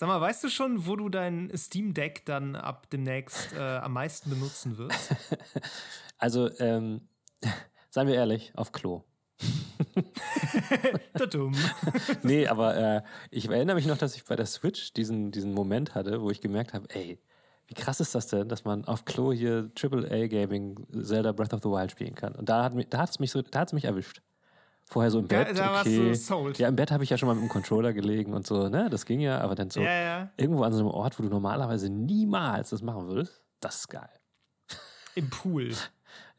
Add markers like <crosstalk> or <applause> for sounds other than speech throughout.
Sag mal, weißt du schon, wo du dein Steam Deck dann ab demnächst äh, am meisten benutzen wirst? <laughs> also, ähm, <laughs> seien wir ehrlich, auf Klo. <laughs> dumm. nee, aber äh, ich erinnere mich noch, dass ich bei der Switch diesen, diesen Moment hatte, wo ich gemerkt habe, ey, wie krass ist das denn, dass man auf Klo hier AAA Gaming Zelda Breath of the Wild spielen kann? Und da hat da hat's mich so, da hat's mich erwischt. Vorher so im Bett, da okay. ja, im Bett habe ich ja schon mal mit dem Controller gelegen und so, ne, das ging ja, aber dann so ja, ja. irgendwo an so einem Ort, wo du normalerweise niemals das machen würdest, das ist geil. Im Pool.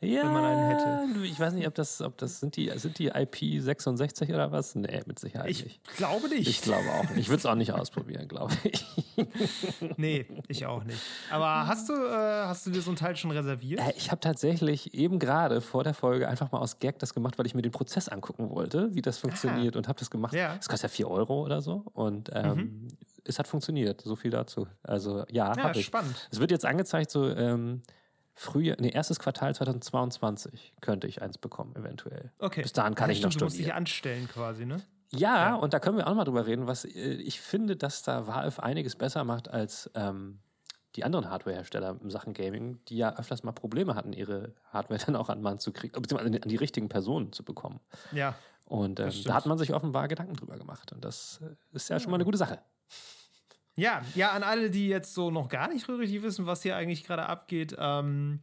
Ja, wenn man einen hätte. Ich weiß nicht, ob das, ob das sind die, sind die IP 66 oder was? Nee, mit Sicherheit ich nicht. Ich glaube nicht. Ich glaube auch nicht. Ich würde es auch nicht ausprobieren, glaube ich. <laughs> nee, ich auch nicht. Aber hast du, äh, hast du dir so ein Teil schon reserviert? Äh, ich habe tatsächlich eben gerade vor der Folge einfach mal aus Gag das gemacht, weil ich mir den Prozess angucken wollte, wie das funktioniert ah. und habe das gemacht. Ja. Das kostet ja 4 Euro oder so. Und ähm, mhm. es hat funktioniert. So viel dazu. Also ja, ja habe ich. spannend. Es wird jetzt angezeigt, so ähm, Frühjahr, nee, erstes Quartal 2022 könnte ich eins bekommen, eventuell. Okay. Bis dahin kann ja, ich noch studieren. Du musst dich anstellen quasi, ne? Ja, ja, und da können wir auch mal drüber reden, was äh, ich finde, dass da Valve einiges besser macht als ähm, die anderen Hardware-Hersteller in Sachen Gaming, die ja öfters mal Probleme hatten, ihre Hardware <laughs> dann auch an Mann zu kriegen, beziehungsweise an die richtigen Personen zu bekommen. Ja. Und ähm, da hat man sich offenbar Gedanken drüber gemacht. Und das äh, ist ja schon mal eine gute Sache. Ja, ja, an alle, die jetzt so noch gar nicht richtig wissen, was hier eigentlich gerade abgeht. Ähm,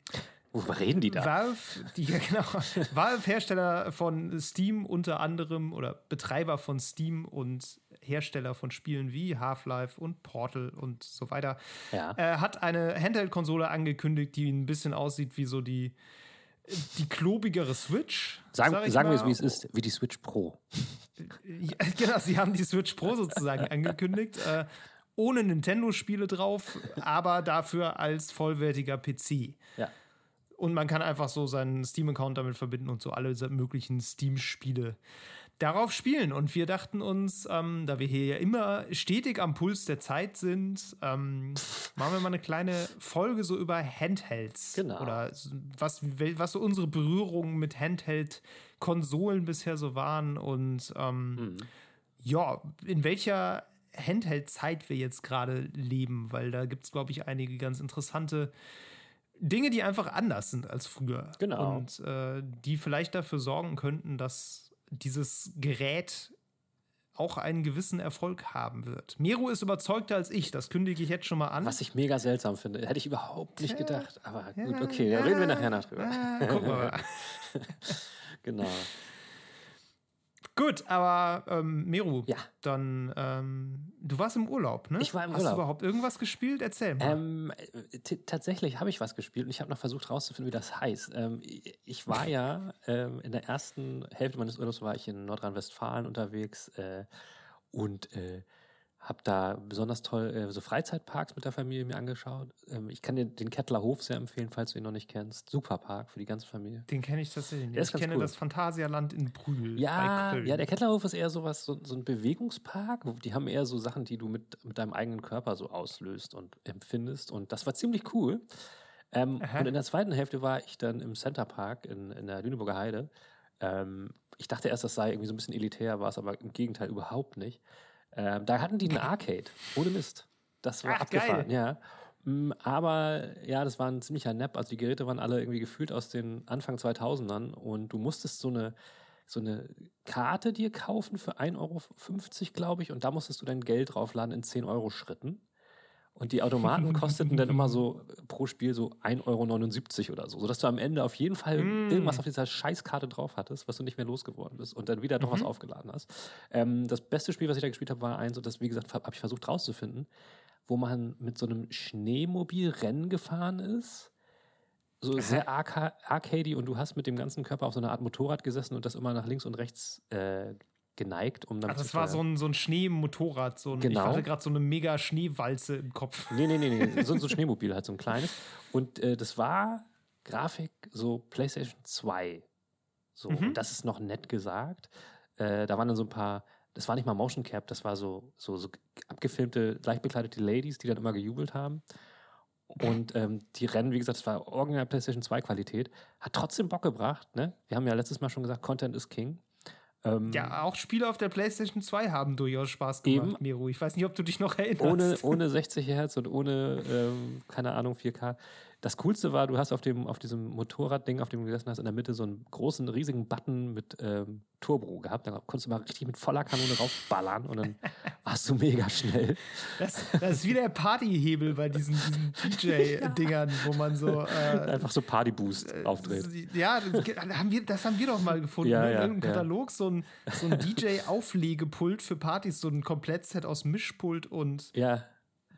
Worüber reden die da? Valve, die, <laughs> genau, Valve, Hersteller von Steam unter anderem oder Betreiber von Steam und Hersteller von Spielen wie Half-Life und Portal und so weiter, ja. äh, hat eine Handheld-Konsole angekündigt, die ein bisschen aussieht wie so die, die klobigere Switch. Sagen, sag sagen wir es, wie es ist, wie die Switch Pro. Ja, <laughs> genau, sie haben die Switch Pro sozusagen angekündigt. Äh, ohne Nintendo-Spiele drauf, <laughs> aber dafür als vollwertiger PC. Ja. Und man kann einfach so seinen Steam-Account damit verbinden und so alle möglichen Steam-Spiele darauf spielen. Und wir dachten uns, ähm, da wir hier ja immer stetig am Puls der Zeit sind, ähm, machen wir mal eine kleine Folge so über Handhelds. Genau. Oder was, was so unsere Berührungen mit Handheld-Konsolen bisher so waren und ähm, mhm. ja, in welcher Handheld-Zeit wir jetzt gerade leben, weil da gibt es, glaube ich, einige ganz interessante Dinge, die einfach anders sind als früher. Genau. Und äh, die vielleicht dafür sorgen könnten, dass dieses Gerät auch einen gewissen Erfolg haben wird. Mero ist überzeugter als ich, das kündige ich jetzt schon mal an. Was ich mega seltsam finde. Hätte ich überhaupt nicht gedacht. Aber gut, okay, da reden wir nachher noch drüber. Ja, gucken wir mal. <laughs> genau. Gut, aber ähm, Meru, ja. dann ähm, du warst im Urlaub, ne? Ich war im Hast Urlaub. Hast du überhaupt irgendwas gespielt? Erzähl mal. Ähm, tatsächlich habe ich was gespielt und ich habe noch versucht herauszufinden, wie das heißt. Ähm, ich war ja ähm, in der ersten Hälfte meines Urlaubs war ich in Nordrhein-Westfalen unterwegs äh, und äh, habe da besonders toll äh, so Freizeitparks mit der Familie mir angeschaut. Ähm, ich kann dir den Kettler Hof sehr empfehlen, falls du ihn noch nicht kennst. Super Park für die ganze Familie. Den kenne ich tatsächlich nicht. Ich kenne cool. das Phantasialand in Brühl. Ja, ja, der Kettlerhof ist eher sowas, so, so ein Bewegungspark. Die haben eher so Sachen, die du mit, mit deinem eigenen Körper so auslöst und empfindest. Und das war ziemlich cool. Ähm, und in der zweiten Hälfte war ich dann im Center Park in, in der Lüneburger Heide. Ähm, ich dachte erst, das sei irgendwie so ein bisschen elitär, war es aber im Gegenteil überhaupt nicht. Ähm, da hatten die einen Arcade, ohne Mist. Das war Ach, abgefahren, geil. ja. Mm, aber ja, das war ein ziemlicher Nap. Also die Geräte waren alle irgendwie gefühlt aus den Anfang 2000ern und du musstest so eine, so eine Karte dir kaufen für 1,50 Euro, glaube ich, und da musstest du dein Geld draufladen in 10 Euro Schritten. Und die Automaten <laughs> kosteten dann immer so pro Spiel so 1,79 Euro oder so, sodass du am Ende auf jeden Fall mm. irgendwas auf dieser Scheißkarte drauf hattest, was du nicht mehr losgeworden bist und dann wieder noch mhm. was aufgeladen hast. Ähm, das beste Spiel, was ich da gespielt habe, war eins, und das, wie gesagt, habe ich versucht rauszufinden, wo man mit so einem Schneemobil Rennen gefahren ist. So sehr arca arcady und du hast mit dem ganzen Körper auf so einer Art Motorrad gesessen und das immer nach links und rechts äh, geneigt, um dann. Also das war so ein, so ein Schneemotorrad, so ein, genau. ich hatte gerade so eine mega Schneewalze im Kopf. Nee, nee, nee, nee. so, so ein <laughs> Schneemobil halt, so ein kleines. Und äh, das war Grafik so PlayStation 2. So, mhm. und das ist noch nett gesagt. Äh, da waren dann so ein paar, das war nicht mal Motion Cap, das war so, so, so abgefilmte, leicht bekleidete Ladies, die dann immer gejubelt haben. Und ähm, die Rennen, wie gesagt, das war original PlayStation 2 Qualität, hat trotzdem Bock gebracht. Ne? Wir haben ja letztes Mal schon gesagt, Content is King. Ähm, ja, auch Spiele auf der PlayStation 2 haben durchaus Spaß gemacht, eben, Miro. Ich weiß nicht, ob du dich noch erinnerst. Ohne, ohne 60 Hertz und ohne, ähm, keine Ahnung, 4K. Das Coolste war, du hast auf, dem, auf diesem Motorradding, auf dem du gesessen hast, in der Mitte so einen großen, riesigen Button mit ähm, Turbo gehabt. Da konntest du mal richtig mit voller Kanone raufballern und dann <laughs> warst du mega schnell. Das, das ist wie der Partyhebel bei diesen, diesen <laughs> DJ-Dingern, wo man so. Äh, Einfach so Partyboost äh, aufdreht. Ja, das haben, wir, das haben wir doch mal gefunden. Ja, ne? In irgendeinem ja. Katalog so ein, so ein DJ-Auflegepult für Partys, so ein Komplettset aus Mischpult und. Ja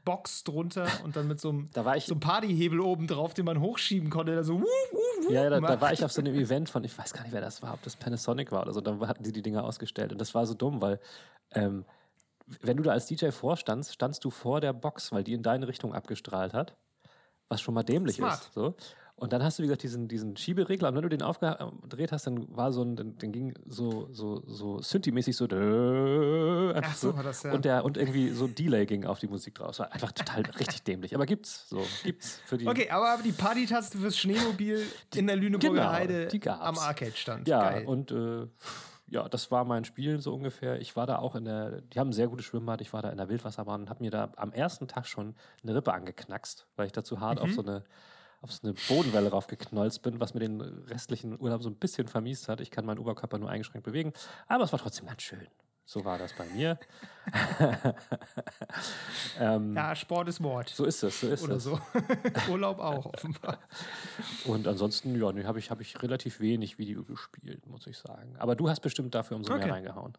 Box drunter und dann mit so einem, <laughs> da so einem Partyhebel oben drauf, den man hochschieben konnte. Der so, wuh, wuh, wuh, ja, da, da, war ich auf so einem <laughs> Event von, ich weiß gar nicht, wer das war, ob das Panasonic war oder so. Dann hatten sie die Dinger ausgestellt. Und das war so dumm, weil ähm, wenn du da als DJ vorstandst, standst du vor der Box, weil die in deine Richtung abgestrahlt hat. Was schon mal dämlich Smart. ist. So. Und dann hast du, wie gesagt, diesen, diesen Schieberegler. Und wenn du den aufgedreht hast, dann war so ein, dann, dann ging so, so, so Synthi-mäßig so, Ach so, war das, ja. und, der, und irgendwie so ein Delay ging auf die Musik draus. War einfach total <laughs> richtig dämlich. Aber gibt's so, gibt's für die. Okay, aber, die Partytaste fürs Schneemobil in der Lüneburger genau, Heide am Arcade stand. Ja, Geil. und äh, ja, das war mein Spiel so ungefähr. Ich war da auch in der, die haben ein sehr gutes Schwimmbad, ich war da in der Wildwasserbahn und habe mir da am ersten Tag schon eine Rippe angeknackst, weil ich da zu hart mhm. auf so eine auf so eine Bodenwelle raufgeknolzt bin, was mir den restlichen Urlaub so ein bisschen vermiest hat. Ich kann meinen Oberkörper nur eingeschränkt bewegen, aber es war trotzdem ganz schön. So war das bei mir. <laughs> ähm, ja, Sport ist Mord. So ist es, so ist Oder es. so. <laughs> Urlaub auch, offenbar. Und ansonsten, ja, nee, habe ich, hab ich relativ wenig Video gespielt, muss ich sagen. Aber du hast bestimmt dafür umso okay. mehr reingehauen.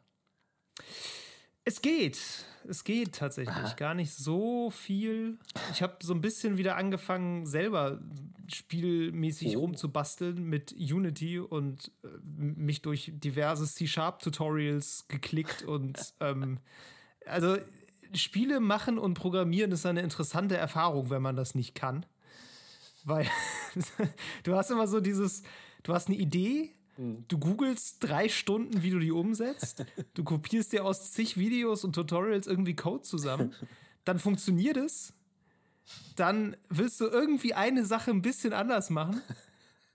Es geht. Es geht tatsächlich. Aha. Gar nicht so viel. Ich habe so ein bisschen wieder angefangen, selber spielmäßig oh. rumzubasteln mit Unity und äh, mich durch diverse C-Sharp-Tutorials geklickt und <laughs> ähm, also Spiele machen und programmieren ist eine interessante Erfahrung, wenn man das nicht kann. Weil <laughs> du hast immer so dieses, du hast eine Idee, hm. Du googelst drei Stunden, wie du die umsetzt. <laughs> Du kopierst dir aus zig Videos und Tutorials irgendwie Code zusammen. Dann funktioniert es. Dann willst du irgendwie eine Sache ein bisschen anders machen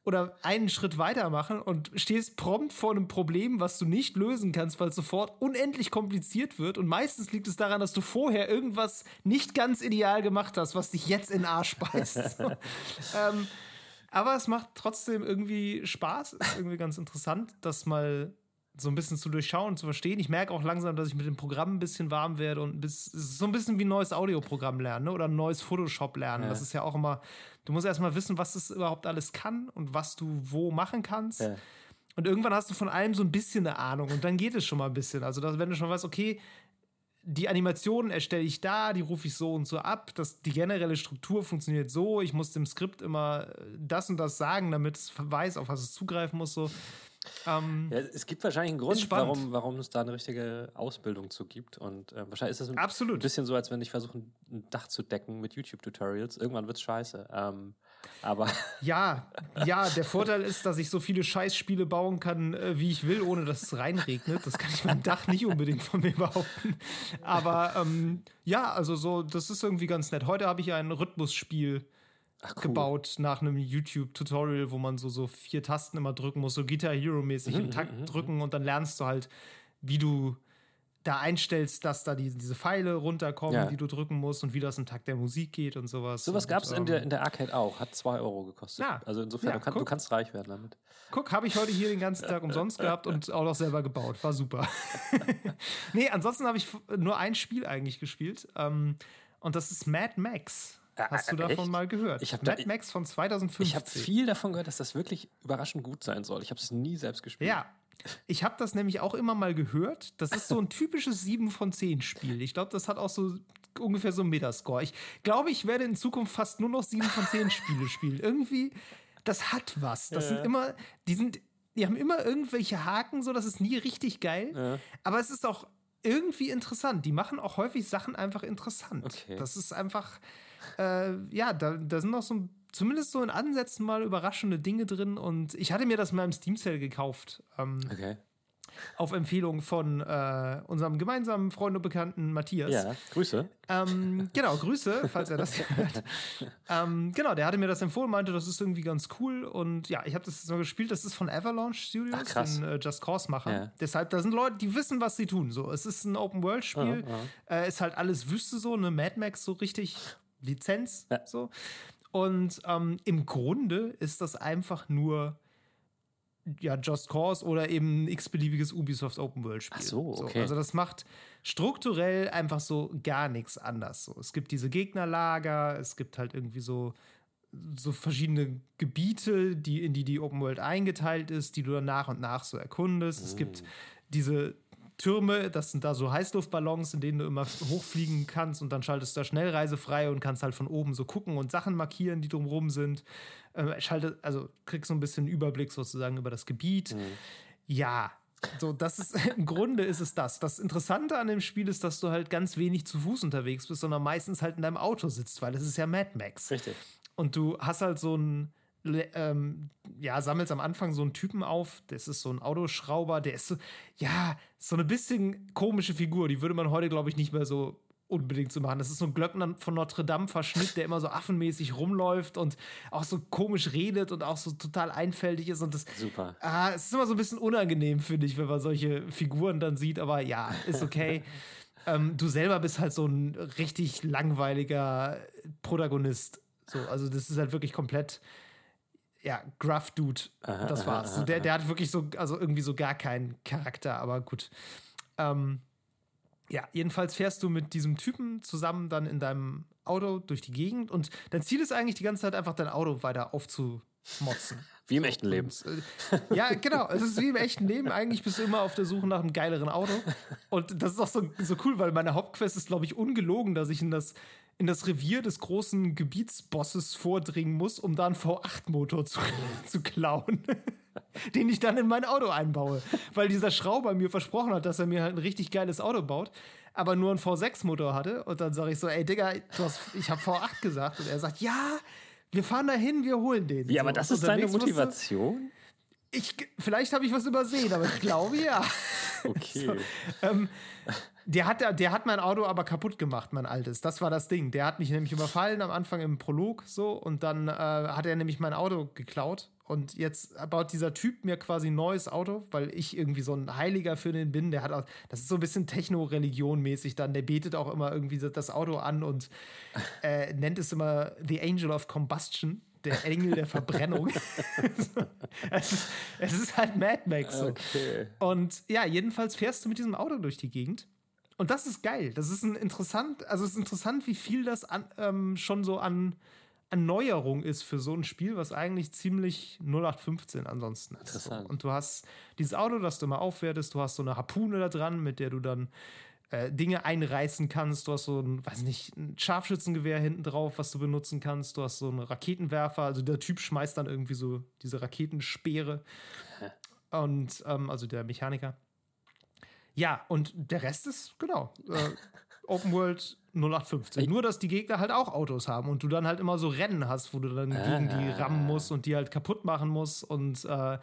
oder einen Schritt weiter machen und stehst prompt vor einem Problem, was du nicht lösen kannst, weil es sofort unendlich kompliziert wird. Und meistens liegt es daran, dass du vorher irgendwas nicht ganz ideal gemacht hast, was dich jetzt in den Arsch beißt. <laughs> ähm, aber es macht trotzdem irgendwie Spaß. Ist irgendwie ganz interessant, das mal so ein bisschen zu durchschauen und zu verstehen. Ich merke auch langsam, dass ich mit dem Programm ein bisschen warm werde und bis, so ein bisschen wie ein neues Audioprogramm lernen ne? oder ein neues Photoshop lernen. Ja. Das ist ja auch immer, du musst erstmal wissen, was es überhaupt alles kann und was du wo machen kannst. Ja. Und irgendwann hast du von allem so ein bisschen eine Ahnung und dann geht es schon mal ein bisschen. Also, dass, wenn du schon weißt, okay, die Animationen erstelle ich da, die rufe ich so und so ab. Das, die generelle Struktur funktioniert so. Ich muss dem Skript immer das und das sagen, damit es weiß, auf was es zugreifen muss. So. Ähm, ja, es gibt wahrscheinlich einen Grund, warum, warum es da eine richtige Ausbildung zu gibt. Und äh, wahrscheinlich ist es ein, Absolut. bisschen so, als wenn ich versuche, ein Dach zu decken mit YouTube-Tutorials. Irgendwann wird es scheiße. Ähm, aber <laughs> ja, ja, der Vorteil ist, dass ich so viele Scheißspiele bauen kann, äh, wie ich will, ohne dass es reinregnet. Das kann ich beim Dach nicht unbedingt von mir behaupten. Aber ähm, ja, also so, das ist irgendwie ganz nett. Heute habe ich ein Rhythmusspiel Ach, cool. gebaut nach einem YouTube-Tutorial, wo man so, so vier Tasten immer drücken muss, so Guitar Hero-mäßig mhm, im Takt mhm, mhm, drücken und dann lernst du halt, wie du da einstellst, dass da die, diese Pfeile runterkommen, ja. die du drücken musst und wie das im Takt der Musik geht und sowas. Sowas gab es in, der, ähm, in der Arcade auch. Hat 2 Euro gekostet. Ja. Also insofern, ja, du, kann, du, kannst reich werden damit. Guck, habe ich heute hier den ganzen Tag <laughs> umsonst gehabt und auch noch selber gebaut. War super. <laughs> nee, ansonsten habe ich nur ein Spiel eigentlich gespielt. Ähm, und das ist Mad Max. Hast du davon Echt? mal gehört? Ich Mad da, Max von 2015. Ich habe viel davon gehört, dass das wirklich überraschend gut sein soll. Ich habe es nie selbst gespielt. Ja, ich habe das nämlich auch immer mal gehört. Das ist so ein typisches 7 von 10 Spiel. Ich glaube, das hat auch so ungefähr so einen Metascore. Ich glaube, ich werde in Zukunft fast nur noch 7 von 10 Spiele spielen. Irgendwie, das hat was. Das ja. sind immer, die sind, die haben immer irgendwelche Haken, so, das ist nie richtig geil. Ja. Aber es ist auch irgendwie interessant. Die machen auch häufig Sachen einfach interessant. Okay. Das ist einfach, äh, ja, da, da sind noch so ein zumindest so in Ansätzen mal überraschende Dinge drin und ich hatte mir das mal im Steam Sale gekauft. Ähm, okay. auf Empfehlung von äh, unserem gemeinsamen Freund und Bekannten Matthias. Ja, Grüße. Ähm, genau, Grüße, falls er das <laughs> hört. ähm, genau, der hatte mir das empfohlen, meinte, das ist irgendwie ganz cool. Und ja, ich habe das jetzt mal gespielt. Das ist von Avalanche Studios, Ach, den äh, Just Cause-Macher. Ja. Deshalb, da sind Leute, die wissen, was sie tun. So, es ist ein Open-World-Spiel. Äh, ist halt alles Wüste so, eine Mad Max so richtig Lizenz. Ja. So. Und ähm, im Grunde ist das einfach nur ja, Just Cause oder eben ein x-beliebiges Ubisoft Open World Spiel. Ach so, okay. also das macht strukturell einfach so gar nichts anders. So. Es gibt diese Gegnerlager, es gibt halt irgendwie so so verschiedene Gebiete, die in die die Open World eingeteilt ist, die du dann nach und nach so erkundest. Es gibt diese Türme, das sind da so Heißluftballons, in denen du immer hochfliegen kannst und dann schaltest du da Schnellreise frei und kannst halt von oben so gucken und Sachen markieren, die drumherum sind. Äh, schaltet, also kriegst so ein bisschen Überblick sozusagen über das Gebiet. Ja, so, das ist <laughs> im Grunde ist es das. Das Interessante an dem Spiel ist, dass du halt ganz wenig zu Fuß unterwegs bist, sondern meistens halt in deinem Auto sitzt, weil es ist ja Mad Max. Richtig. Und du hast halt so ein, ähm, ja, sammelst am Anfang so einen Typen auf, das ist so ein Autoschrauber, der ist so, ja, so eine bisschen komische Figur, die würde man heute, glaube ich, nicht mehr so unbedingt zu machen. Das ist so ein Glöckner von Notre Dame verschnitt, der immer so affenmäßig rumläuft und auch so komisch redet und auch so total einfältig ist und das Super. Ah, es ist immer so ein bisschen unangenehm, finde ich, wenn man solche Figuren dann sieht, aber ja, ist okay. <laughs> ähm, du selber bist halt so ein richtig langweiliger Protagonist. So, also das ist halt wirklich komplett ja, Gruff Dude. das war's. So, der, der hat wirklich so, also irgendwie so gar keinen Charakter, aber gut. Ähm, ja, jedenfalls fährst du mit diesem Typen zusammen dann in deinem Auto durch die Gegend und dein Ziel ist eigentlich die ganze Zeit einfach dein Auto weiter aufzumotzen. <laughs> Wie im echten Leben. Und, äh, ja, genau. Es ist wie im echten Leben. Eigentlich bist du immer auf der Suche nach einem geileren Auto. Und das ist auch so, so cool, weil meine Hauptquest ist, glaube ich, ungelogen, dass ich in das, in das Revier des großen Gebietsbosses vordringen muss, um da einen V8-Motor zu, <laughs> zu klauen. <laughs> den ich dann in mein Auto einbaue. Weil dieser Schrauber mir versprochen hat, dass er mir halt ein richtig geiles Auto baut, aber nur einen V6-Motor hatte. Und dann sage ich so, ey Digga, hast, ich habe V8 gesagt. Und er sagt, ja, wir fahren dahin, wir holen den. Aber So, das und ist deine Motivation? Ich, vielleicht habe ich was übersehen, aber ich glaube ja. <laughs> Okay. Der hat, der hat mein Auto aber kaputt gemacht, mein altes. Das war das Ding. Der hat mich nämlich überfallen am Anfang im Prolog so und dann äh, hat er nämlich mein Auto geklaut. Und jetzt baut dieser Typ mir quasi ein neues Auto, weil ich irgendwie so ein Heiliger für den bin. Der hat auch, das ist so ein bisschen Techno-Religion mäßig dann. Der betet auch immer irgendwie so das Auto an und äh, nennt es immer The Angel of Combustion, der Engel der Verbrennung. <laughs> es, ist, es ist halt Mad Max. So. Okay. Und ja, jedenfalls fährst du mit diesem Auto durch die Gegend. Und das ist geil. Das ist ein interessant, also es ist interessant, wie viel das an, ähm, schon so an, an Neuerung ist für so ein Spiel, was eigentlich ziemlich 0815 ansonsten ist. Interessant. Und du hast dieses Auto, das du mal aufwertest, du hast so eine Harpune da dran, mit der du dann äh, Dinge einreißen kannst. Du hast so ein, weiß nicht, ein Scharfschützengewehr hinten drauf, was du benutzen kannst. Du hast so einen Raketenwerfer. Also der Typ schmeißt dann irgendwie so diese Raketenspeere. Und ähm, also der Mechaniker. Ja, und der Rest ist, genau, äh, <laughs> Open World 0815. Nur, dass die Gegner halt auch Autos haben und du dann halt immer so Rennen hast, wo du dann gegen die rammen musst und die halt kaputt machen musst und äh,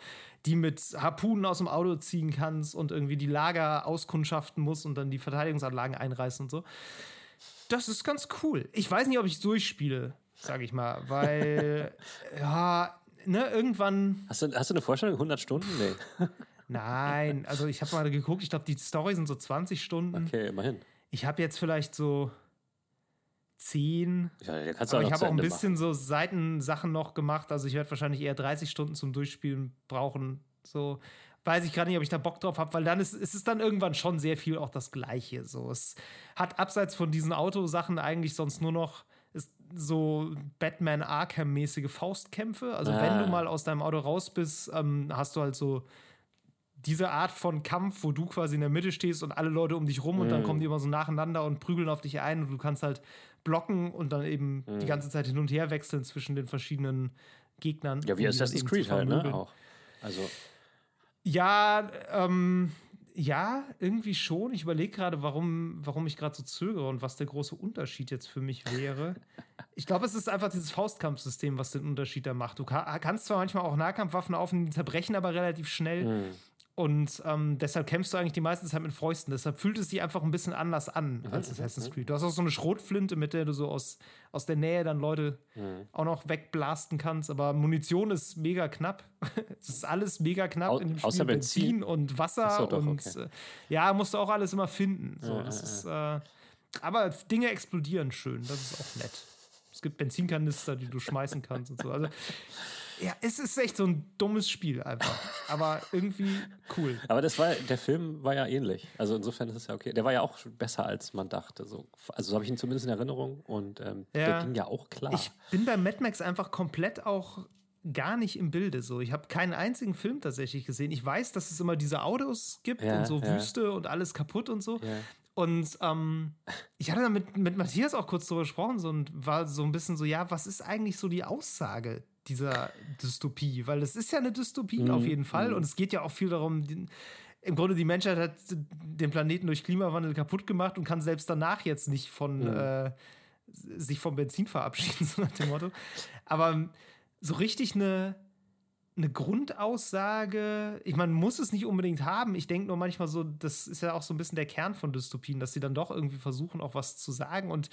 die mit Harpunen aus dem Auto ziehen kannst und irgendwie die Lager auskundschaften musst und dann die Verteidigungsanlagen einreißen und so. Das ist ganz cool. Ich weiß nicht, ob ich es durchspiele, sag ich mal, weil, <laughs> ja, ne, irgendwann. Hast du, hast du eine Vorstellung? 100 Stunden? Nee. <laughs> Nein, also ich habe mal geguckt, ich glaube, die Story sind so 20 Stunden. Okay, immerhin. Ich habe jetzt vielleicht so 10. Ja, Aber ich habe auch ein bisschen so Seitensachen noch gemacht. Also ich werde wahrscheinlich eher 30 Stunden zum Durchspielen brauchen. So weiß ich gerade nicht, ob ich da Bock drauf habe, weil dann ist, ist es dann irgendwann schon sehr viel auch das Gleiche. So, es hat abseits von diesen Autosachen eigentlich sonst nur noch ist so Batman Arkham-mäßige Faustkämpfe. Also wenn Ah. du mal aus deinem Auto raus bist, ähm, hast du halt so diese Art von Kampf, wo du quasi in der Mitte stehst und alle Leute um dich rum und Mhm. dann kommen die immer so nacheinander und prügeln auf dich ein und du kannst halt blocken und dann eben Mhm. die ganze Zeit hin und her wechseln zwischen den verschiedenen Gegnern. Ja, wie um Assassin's Creed halt, ne? Auch. Also, Ja, ähm, ja, irgendwie schon. Ich überlege gerade, warum, warum ich gerade so zögere und was der große Unterschied jetzt für mich wäre. Ich glaube, es ist einfach dieses Faustkampfsystem, was den Unterschied da macht. Du ka kannst zwar manchmal auch Nahkampfwaffen aufnehmen, die zerbrechen aber relativ schnell. Und ähm, deshalb kämpfst du eigentlich die meiste Zeit mit Fäusten. Deshalb fühlt es sich einfach ein bisschen anders an mhm, als Assassin's Creed. Du hast auch so eine Schrotflinte, mit der du so aus, aus der Nähe dann Leute mhm. auch noch wegblasten kannst. Aber Munition ist mega knapp. <laughs> es ist alles mega knapp Au in dem Spiel. Außer Benzin. Benzin und Wasser. So, doch, und okay. äh, ja, musst du auch alles immer finden. So, ja, das ja, ist, äh, aber Dinge explodieren schön. Das ist auch nett. Es gibt Benzinkanister, die du schmeißen kannst und so. Also ja, es ist echt so ein dummes Spiel einfach. Aber irgendwie cool. Aber das war, der Film war ja ähnlich. Also insofern ist es ja okay. Der war ja auch besser, als man dachte. So. Also so habe ich ihn zumindest in Erinnerung und ähm, ja. der ging ja auch klar. Ich bin bei Mad Max einfach komplett auch gar nicht im Bilde. So, ich habe keinen einzigen Film tatsächlich gesehen. Ich weiß, dass es immer diese Autos gibt ja, und so ja. Wüste und alles kaputt und so. Und ähm, ich hatte da mit, mit Matthias auch kurz drüber gesprochen so, und war so ein bisschen so, ja, was ist eigentlich so die Aussage dieser Dystopie? Weil es ist ja eine Dystopie mhm. auf jeden Fall. Mhm. Und es geht ja auch viel darum, den, im Grunde die Menschheit hat den Planeten durch Klimawandel kaputt gemacht und kann selbst danach jetzt nicht von mhm. äh, sich vom Benzin verabschieden, <laughs> so nach dem Motto. Aber so richtig eine eine Grundaussage, ich meine, muss es nicht unbedingt haben. Ich denke nur manchmal so, das ist ja auch so ein bisschen der Kern von Dystopien, dass sie dann doch irgendwie versuchen, auch was zu sagen. Und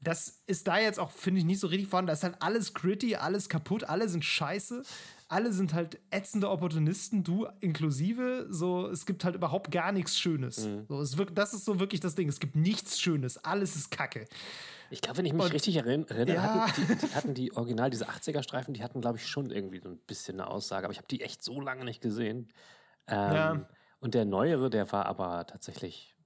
das ist da jetzt auch, finde ich, nicht so richtig vorhanden. Da ist halt alles gritty, alles kaputt, alle sind scheiße. Alle sind halt ätzende Opportunisten, du inklusive. So, es gibt halt überhaupt gar nichts Schönes. Mhm. So, es wirkt, das ist so wirklich das Ding. Es gibt nichts Schönes. Alles ist Kacke. Ich glaube, wenn ich mich und, richtig erinnere, ja. hatten, die, die, <laughs> hatten die original, diese 80er-Streifen, die hatten, glaube ich, schon irgendwie so ein bisschen eine Aussage. Aber ich habe die echt so lange nicht gesehen. Ähm, ja. Und der neuere, der war aber tatsächlich,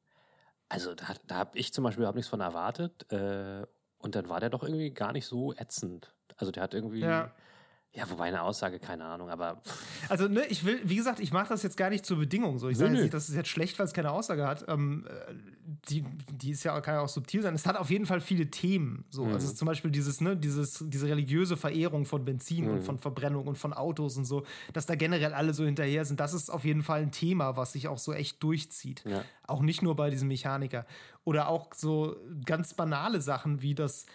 also da, da habe ich zum Beispiel überhaupt nichts von erwartet. Äh, und dann war der doch irgendwie gar nicht so ätzend. Also der hat irgendwie. Ja. Ja, wobei eine Aussage, keine Ahnung, aber. Also, ne, ich will, wie gesagt, ich mache das jetzt gar nicht zur Bedingung so. Ich sage nicht, das ist jetzt schlecht, weil es keine Aussage hat. Ähm, äh, die, die ist ja, kann ja auch subtil sein. Es hat auf jeden Fall viele Themen. So. Mhm. Also zum Beispiel dieses, ne, dieses, diese religiöse Verehrung von Benzin mhm. und von Verbrennung und von Autos und so, dass da generell alle so hinterher sind. Das ist auf jeden Fall ein Thema, was sich auch so echt durchzieht. Ja. Auch nicht nur bei diesem Mechaniker. Oder auch so ganz banale Sachen wie das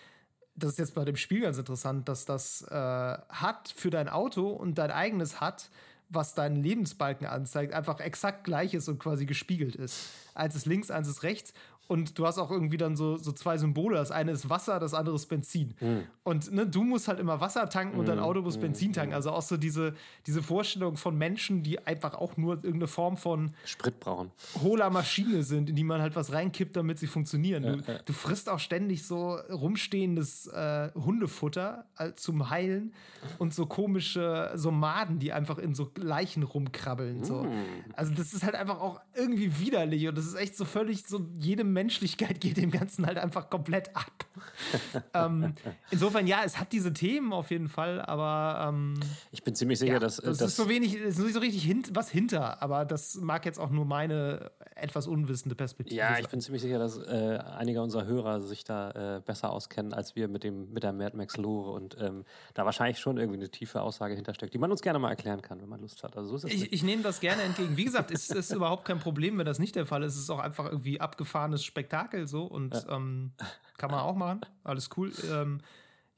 das ist jetzt bei dem Spiel ganz interessant, dass das äh, hat für dein Auto und dein eigenes hat, was deinen Lebensbalken anzeigt, einfach exakt gleich ist und quasi gespiegelt ist. Eins ist links, eins ist rechts und du hast auch irgendwie dann so, so zwei Symbole. Das eine ist Wasser, das andere ist Benzin. Mhm. Und ne, du musst halt immer Wasser tanken und dein hm, Auto muss mhm. Benzin tanken. Hm. Also auch so diese, diese Vorstellung von Menschen, die einfach auch nur irgendeine Form von Sprit brauchen. Hohler Maschine sind, in die man halt was reinkippt, damit sie funktionieren. Ja, du, ja. du, frisst auch ständig so rumstehendes äh, Hundefutter äh, zum Heilen und so komische so Maden, die einfach in so Leichen rumkrabbeln. Mhm. So. Hm. Also das ist halt einfach auch irgendwie widerlich und das ist echt so völlig so jedem Menschlichkeit geht dem Ganzen halt einfach komplett ab. <laughs> ähm, insofern, ja, es hat diese Themen auf jeden Fall, aber ähm, ich bin ziemlich sicher, ja, dass das ist so wenig, ist nicht so richtig hint, was hinter, aber das mag jetzt auch nur meine etwas unwissende Perspektive. Ja, sein. ich bin ziemlich sicher, dass äh, einige unserer Hörer sich da äh, besser auskennen als wir mit dem mit der Mad Max Lore und ähm, da wahrscheinlich schon irgendwie eine tiefe Aussage hintersteckt, die man uns gerne mal erklären kann, wenn man Lust hat. Also so ich, ich nehme das gerne entgegen. Wie gesagt, es ist überhaupt kein Problem, wenn das nicht der Fall ist. Es ist auch einfach irgendwie abgefahrenes Spektakel so und ja. ähm, kann man auch machen. Alles cool. <laughs> Ähm,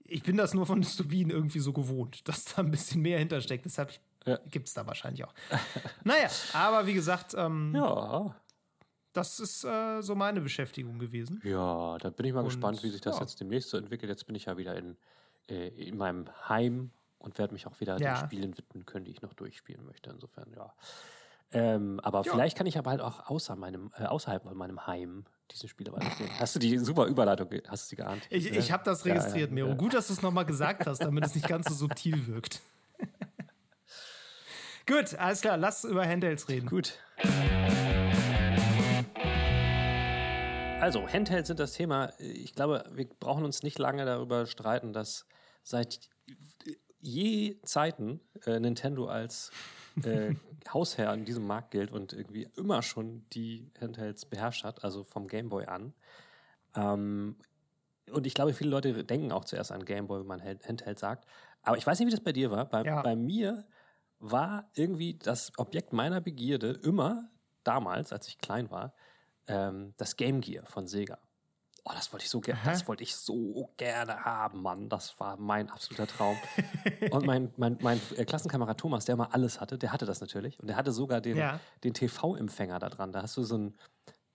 ich bin das nur von Dystopien irgendwie so gewohnt, <laughs> dass da ein bisschen mehr hintersteckt. Deshalb ja. gibt es da wahrscheinlich auch. naja, aber wie gesagt, ähm, <laughs> ja. das ist äh, so meine Beschäftigung gewesen. Ja, da bin ich mal und, gespannt, wie sich das ja. jetzt demnächst so entwickelt. Jetzt bin ich ja wieder in, äh, in meinem Heim und werde mich auch wieder ja. den Spielen widmen können, die ich noch durchspielen möchte. Insofern, ja. Ähm, aber ja. vielleicht kann ich aber halt auch außer meinem, äh, außerhalb von meinem Heim diese Spiele weiterspielen. Hast du die super Überleitung, hast du sie geahnt? Ich, ich habe das registriert, ja, ja, Miro. Gut, dass du es nochmal gesagt hast, damit es nicht ganz so subtil wirkt. <laughs> Gut, alles klar, lass über Handhelds reden. Gut. Also, Handhelds sind das Thema. Ich glaube, wir brauchen uns nicht lange darüber streiten, dass seit je Zeiten äh, Nintendo als äh, Hausherr in diesem Markt gilt und irgendwie immer schon die Handhelds beherrscht hat, also vom Gameboy an. Ähm, und ich glaube, viele Leute denken auch zuerst an Gameboy, wenn man Handheld sagt. Aber ich weiß nicht, wie das bei dir war. Bei, ja. bei mir war irgendwie das Objekt meiner Begierde immer damals, als ich klein war, ähm, das Game Gear von Sega. Oh, das wollte ich so gerne, das wollte ich so gerne haben, Mann. Das war mein absoluter Traum. und mein, mein, mein äh, Klassenkamerad Thomas, der mal alles hatte, der hatte das natürlich. Und der hatte sogar den, Ja. den TV-Empfänger da dran. Da hast du so ein,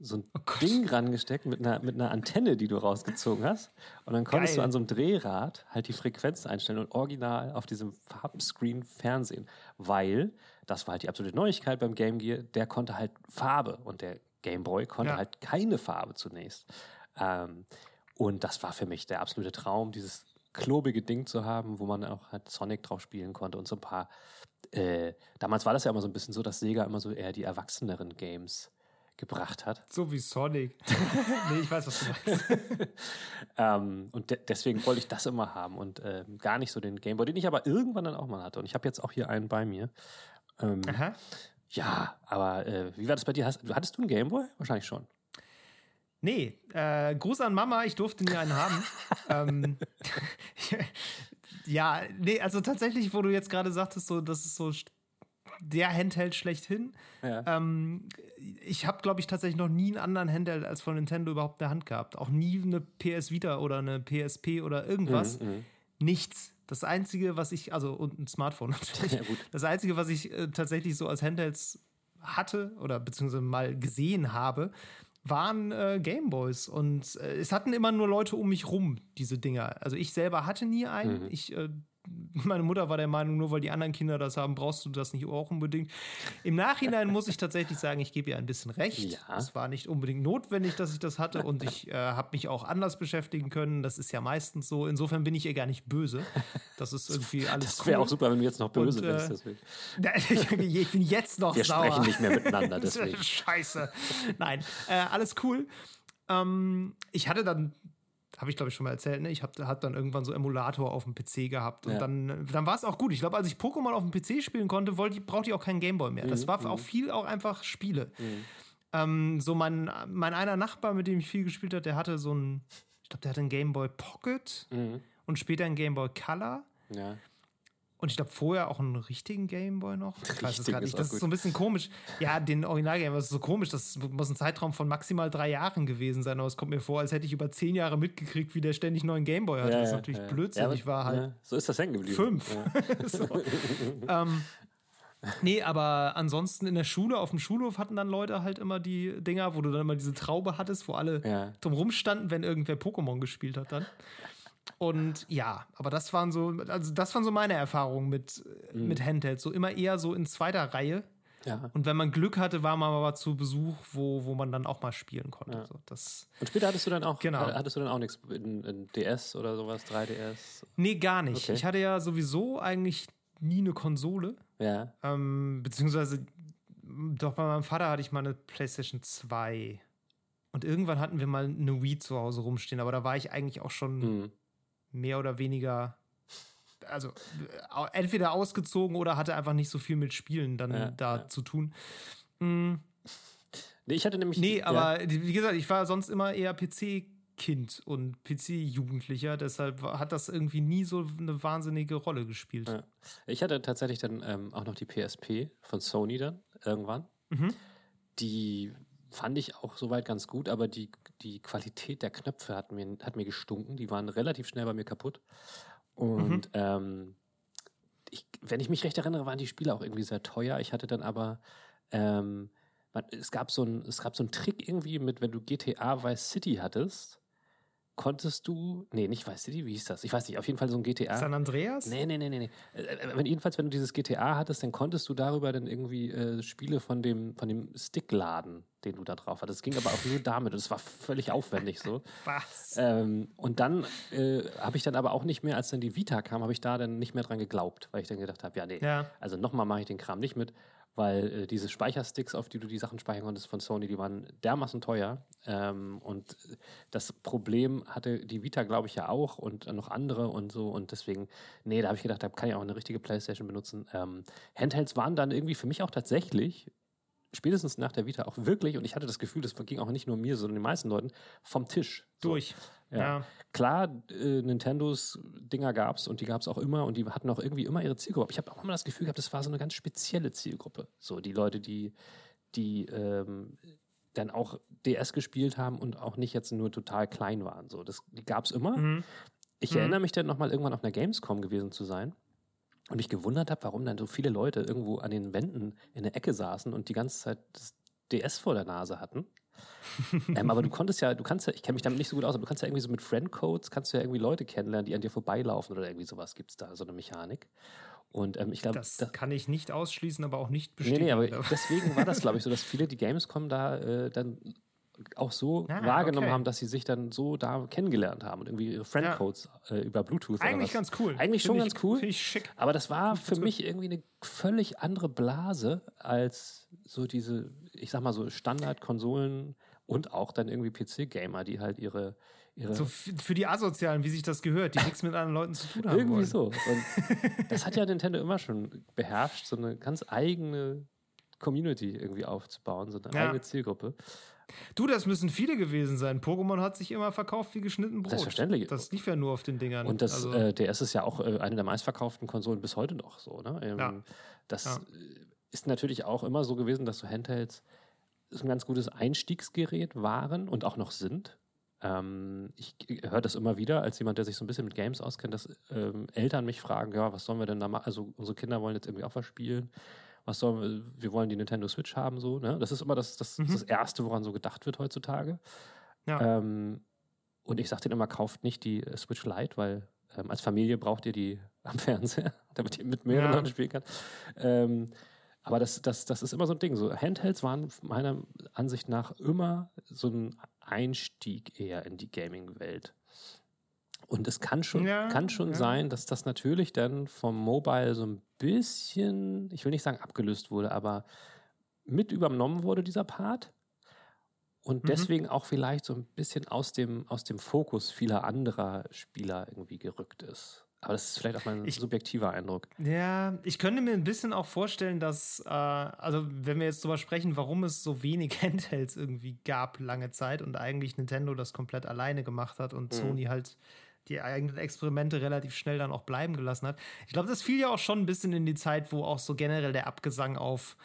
so ein Oh Ding rangesteckt mit einer, mit einer Antenne, die du rausgezogen hast. Und dann konntest Geil. du an so einem Drehrad halt die Frequenz einstellen und original auf diesem Farbscreen Fernsehen. Weil, das war halt die absolute Neuigkeit beim Game Gear, der konnte halt Farbe und der Game Boy konnte Ja. halt keine Farbe zunächst. Ähm, und das war für mich der absolute Traum, dieses klobige Ding zu haben, wo man auch halt Sonic drauf spielen konnte und so ein paar. Äh, damals war das ja immer so ein bisschen so, dass Sega immer so eher die erwachseneren Games gebracht hat. So wie Sonic. <laughs> nee, ich weiß, was du meinst. <laughs> Ähm, und de deswegen wollte ich das immer haben und ähm, gar nicht so den Gameboy, den ich aber irgendwann dann auch mal hatte. Und ich habe jetzt auch hier einen bei mir. Ähm, Aha. ja, aber äh, wie war das bei dir? Hast, hattest du einen Gameboy? Wahrscheinlich schon. Nee, äh, Gruß an Mama, ich durfte nie einen haben. <laughs> ähm, <laughs> ja, nee, also tatsächlich, wo du jetzt gerade sagtest, so, das ist so der Handheld schlechthin. Ja. Ähm, ich habe, glaube ich, tatsächlich noch nie einen anderen Handheld als von Nintendo überhaupt in der Hand gehabt. Auch nie eine PS Vita oder eine PSP oder irgendwas. Mhm, Nichts. Das Einzige, was ich, also und ein Smartphone <laughs> natürlich. Ja, gut. Das Einzige, was ich äh, tatsächlich so als Handhelds hatte oder beziehungsweise mal gesehen habe, waren äh, Gameboys. Und äh, es hatten immer nur Leute um mich rum, diese Dinger. Also ich selber hatte nie einen. Mhm. Ich, äh, meine Mutter war der Meinung, nur weil die anderen Kinder das haben, brauchst du das nicht auch unbedingt. Im Nachhinein muss ich tatsächlich sagen, ich gebe ihr ein bisschen recht. Ja. Es war nicht unbedingt notwendig, dass ich das hatte und ich äh, habe mich auch anders beschäftigen können. Das ist ja meistens so. Insofern bin ich ihr gar nicht böse. Das ist irgendwie alles Das wäre cool. auch super, wenn du jetzt noch böse Und, wärst. äh, Deswegen. <laughs> ich bin jetzt noch Wir sauer. sprechen nicht mehr miteinander, <laughs> deswegen. Scheiße. Nein, äh, alles cool. Ähm, ich hatte dann, habe ich glaube ich schon mal erzählt, ne? ich habe hab dann irgendwann so Emulator auf dem PC gehabt und Ja. dann, dann war es auch gut. Ich glaube, als ich Pokémon auf dem PC spielen konnte, wollte brauchte ich auch keinen Gameboy mehr. Mhm, Das war auch viel auch einfach Spiele. Ähm, so mein, mein einer Nachbar, mit dem ich viel gespielt habe, der hatte so ein, ich glaube, der hatte einen Gameboy Pocket Mhm. und später einen Gameboy Color. Ja. Und ich glaube vorher auch einen richtigen Gameboy noch. Ich weiß es gerade ist nicht. Das ist so ein bisschen komisch. Ja, den Original Gameboy ist so komisch. Das muss ein Zeitraum von maximal drei Jahren gewesen sein. Aber es kommt mir vor, als hätte ich über zehn Jahre mitgekriegt, wie der ständig neuen Gameboy hatte. Ja, was ja, natürlich ja. blödsinnig Ja, war halt. So ist das hängen geblieben. Fünf. Ja. <laughs> so. ähm, nee, aber ansonsten in der Schule, auf dem Schulhof hatten dann Leute halt immer die Dinger, wo du dann immer diese Traube hattest, wo alle Ja. drumrum standen, wenn irgendwer Pokémon gespielt hat dann. Und ja, aber das waren so, also das waren so meine Erfahrungen mit, Mhm. mit Handhelds. So immer eher so in zweiter Reihe. Ja. Und wenn man Glück hatte, war man aber zu Besuch, wo, wo man dann auch mal spielen konnte. Ja. So, das, Und später hattest du dann auch, Genau. äh, hattest du dann auch nichts in, in DS oder sowas, 3DS? nee, gar nicht. Okay. Ich hatte ja sowieso eigentlich nie eine Konsole. Ja. Ähm, beziehungsweise doch bei meinem Vater hatte ich mal eine PlayStation 2. Und irgendwann hatten wir mal eine Wii zu Hause rumstehen, aber da war ich eigentlich auch schon Mhm. Mehr oder weniger, also entweder ausgezogen oder hatte einfach nicht so viel mit Spielen dann Ja, da ja. zu tun. Mm, Nee, ich hatte nämlich. nee, ja, aber wie gesagt, ich war sonst immer eher PC-Kind und PC-Jugendlicher, deshalb hat das irgendwie nie so eine wahnsinnige Rolle gespielt. Ja. Ich hatte tatsächlich dann ähm, auch noch die PSP von Sony dann irgendwann. Mhm. Die fand ich auch soweit ganz gut, aber die, die Qualität der Knöpfe hat mir, hat mir gestunken. Die waren relativ schnell bei mir kaputt. Und ähm, ich, wenn ich mich recht erinnere, waren die Spiele auch irgendwie sehr teuer. Ich hatte dann aber, ähm, es, gab so ein, es gab so einen Trick irgendwie mit, wenn du GTA Vice City hattest, konntest du, nee, nicht Vice City, wie hieß das? Ich weiß nicht, auf jeden Fall so ein GTA. San Andreas? Nee, nee, nee, nee. nee. Äh, äh, wenn- jedenfalls, wenn du dieses GTA hattest, dann konntest du darüber dann irgendwie äh, Spiele von dem, von dem Stick laden, den du da drauf hattest. Es ging aber auch nur damit und es war völlig aufwendig so. <laughs> Was? Ähm, und dann äh, habe ich dann aber auch nicht mehr, als dann die Vita kam, habe ich da dann nicht mehr dran geglaubt, weil ich dann gedacht habe, ja, nee, Ja. also nochmal mache ich den Kram nicht mit, weil äh, diese Speichersticks, auf die du die Sachen speichern konntest von Sony, die waren dermaßen teuer. Ähm, und äh, das Problem hatte die Vita, glaube ich, ja auch und noch andere und so. Und deswegen, nee, da habe ich gedacht, da kann ich auch eine richtige Playstation benutzen. Ähm, Handhelds waren dann irgendwie für mich auch tatsächlich spätestens nach der Vita auch wirklich, und ich hatte das Gefühl, das ging auch nicht nur mir, sondern den meisten Leuten, vom Tisch. So. Ja. Ja. Klar, äh, Nintendos Dinger gab es und die gab es auch immer und die hatten auch irgendwie immer ihre Zielgruppe. Aber ich habe auch immer das Gefühl gehabt, das war so eine ganz spezielle Zielgruppe. So die Leute, die, die ähm, dann auch DS gespielt haben und auch nicht jetzt nur total klein waren. So, das gab es immer. Mhm. Ich mhm. erinnere mich dann nochmal irgendwann auf einer Gamescom gewesen zu sein und mich gewundert habe, warum dann so viele Leute irgendwo an den Wänden in der Ecke saßen und die ganze Zeit das DS vor der Nase hatten. <laughs> ähm, aber du konntest ja, du kannst ja, ich kenne mich damit nicht so gut aus, aber du kannst ja irgendwie so mit Friendcodes, kannst du ja irgendwie Leute kennenlernen, die an dir vorbeilaufen oder irgendwie sowas gibt es da, so eine Mechanik. Und ähm, ich glaube, das, das, kann ich nicht ausschließen, aber auch nicht bestätigen. Nee, nee, aber deswegen war das, glaube ich, so, dass <laughs> viele die Gamescom da äh, dann auch so ah, wahrgenommen okay. haben, dass sie sich dann so da kennengelernt haben und irgendwie ihre Friendcodes ja. äh, über Bluetooth. Eigentlich ganz cool. Eigentlich schon ganz cool. Ich schick. Aber das war für mich gut. irgendwie eine völlig andere Blase als so diese, ich sag mal so Standard-Konsolen und auch dann irgendwie PC-Gamer, die halt ihre Ihre so für die Asozialen, wie sich das gehört, die nichts mit anderen Leuten zu tun haben. Irgendwie wollen. so. Und <laughs> das hat ja Nintendo immer schon beherrscht, so eine ganz eigene Community irgendwie aufzubauen, so eine ja. eigene Zielgruppe. Du, das müssen viele gewesen sein. Pokémon hat sich immer verkauft wie geschnitten Brot. Selbstverständlich. Das lief ja nur auf den Dingern. Und das, also, äh, DS ist ja auch äh, eine der meistverkauften Konsolen bis heute noch so. Ne? Ähm, ja. Das ja. Ist natürlich auch immer so gewesen, dass so Handhelds ein ganz gutes Einstiegsgerät waren und auch noch sind. Ähm, ich höre das immer wieder als jemand, der sich so ein bisschen mit Games auskennt, dass ähm, Eltern mich fragen, ja, was sollen wir denn da machen? Also unsere Kinder wollen jetzt irgendwie auch was spielen was sollen wir, wir wollen die Nintendo Switch haben, so, ne? Das ist immer das, das, mhm. das Erste, woran so gedacht wird heutzutage. Ja. Ähm, und ich sage denen immer, kauft nicht die äh, Switch Lite, weil ähm, als Familie braucht ihr die am <laughs> Fernseher, damit ihr mit mehreren ja. Spielen kann. Aber das, das, das ist immer so ein Ding. So Handhelds waren meiner Ansicht nach immer so ein Einstieg eher in die Gaming-Welt. Und es kann schon, ja, kann schon ja. sein, dass das natürlich dann vom Mobile so ein bisschen, ich will nicht sagen abgelöst wurde, aber mit übernommen wurde, dieser Part. Und mhm. deswegen auch vielleicht so ein bisschen aus dem, aus dem Fokus vieler anderer Spieler irgendwie gerückt ist. Aber das ist vielleicht auch mein ich, subjektiver Eindruck. Ja, ich könnte mir ein bisschen auch vorstellen, dass, äh, also wenn wir jetzt darüber sprechen, warum es so wenig <laughs> Handhelds irgendwie gab lange Zeit und eigentlich Nintendo das komplett alleine gemacht hat und mhm. Sony halt die eigenen Experimente relativ schnell dann auch bleiben gelassen hat. Ich glaube, das fiel ja auch schon ein bisschen in die Zeit, wo auch so generell der Abgesang auf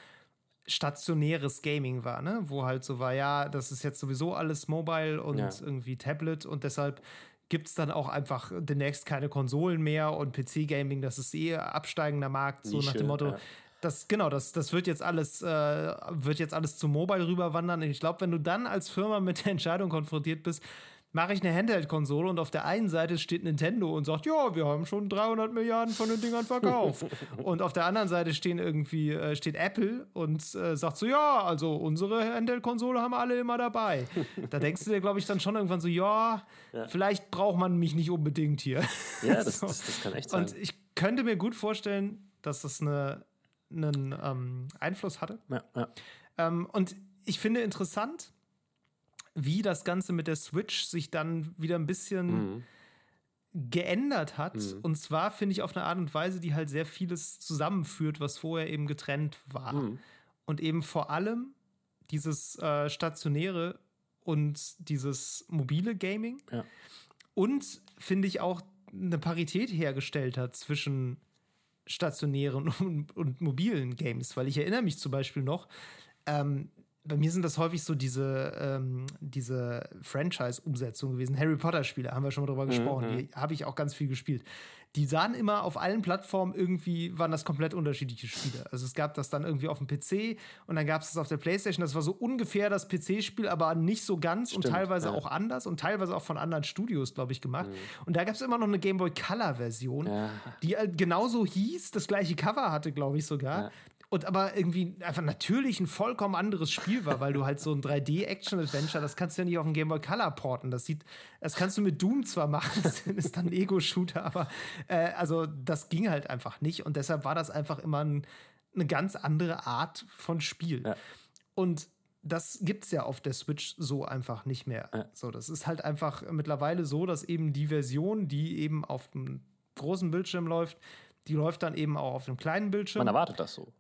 stationäres Gaming war, ne? Wo halt so war, ja, das ist jetzt sowieso alles Mobile und ja. irgendwie Tablet und deshalb gibt es dann auch einfach demnächst keine Konsolen mehr und PC-Gaming, das ist eh absteigender Markt, so Nische, nach dem Motto. Ja. Das, genau, das, das wird jetzt alles, äh, wird jetzt alles zu Mobile rüberwandern. Ich glaube, wenn du dann als Firma mit der Entscheidung konfrontiert bist, mache ich eine Handheld-Konsole und auf der einen Seite steht Nintendo und sagt, ja, wir haben schon 300 Milliarden von den Dingern verkauft. <laughs> und auf der anderen Seite stehen irgendwie, äh, steht Apple und äh, sagt so, ja, also unsere Handheld-Konsole haben alle immer dabei. da denkst du dir, glaube ich, dann schon irgendwann so, ja, ja, vielleicht braucht man mich nicht unbedingt hier. Ja, <laughs> das, so. das, das kann echt sein. Und ich könnte mir gut vorstellen, dass das eine, einen ähm, Einfluss hatte. Ja, ja. Ähm, und ich finde interessant, wie das Ganze mit der Switch sich dann wieder ein bisschen mhm. geändert hat. Mhm. Und zwar finde ich auf eine Art und Weise, die halt sehr vieles zusammenführt, was vorher eben getrennt war. Mhm. Und eben vor allem dieses äh, stationäre und dieses mobile Gaming. Ja. Und finde ich auch eine Parität hergestellt hat zwischen stationären <laughs> und, und, mobilen Games, weil ich erinnere mich zum Beispiel noch, ähm, bei mir sind das häufig so diese, ähm, diese Franchise-Umsetzungen gewesen. Harry Potter-Spiele, haben wir schon mal drüber gesprochen. Mhm. Die habe ich auch ganz viel gespielt. Die sahen immer auf allen Plattformen irgendwie, waren das komplett unterschiedliche Spiele. Also es gab das dann irgendwie auf dem PC und dann gab es das auf der Playstation. Das war so ungefähr das PC-Spiel, aber nicht so ganz Stimmt, und teilweise ja. auch anders und teilweise auch von anderen Studios, glaube ich, gemacht. Mhm. Und da gab es immer noch eine Game Boy Color-Version, ja. die äh, genauso hieß, das gleiche Cover hatte, glaube ich sogar. Ja und aber irgendwie einfach natürlich ein vollkommen anderes Spiel war, weil du halt so ein 3D-Action-Adventure, das kannst du ja nicht auf dem Game Boy Color porten. Das sieht, das kannst du mit Doom zwar machen, <laughs> das ist dann ein Ego-Shooter, aber äh, also das ging halt einfach nicht und deshalb war das einfach immer ein, eine ganz andere Art von Spiel. Ja. Und das gibt es ja auf der Switch so einfach nicht mehr. Ja. So, das ist halt einfach mittlerweile so, dass eben die Version, die eben auf dem großen Bildschirm läuft, die läuft dann eben auch auf dem kleinen Bildschirm. Man erwartet das so.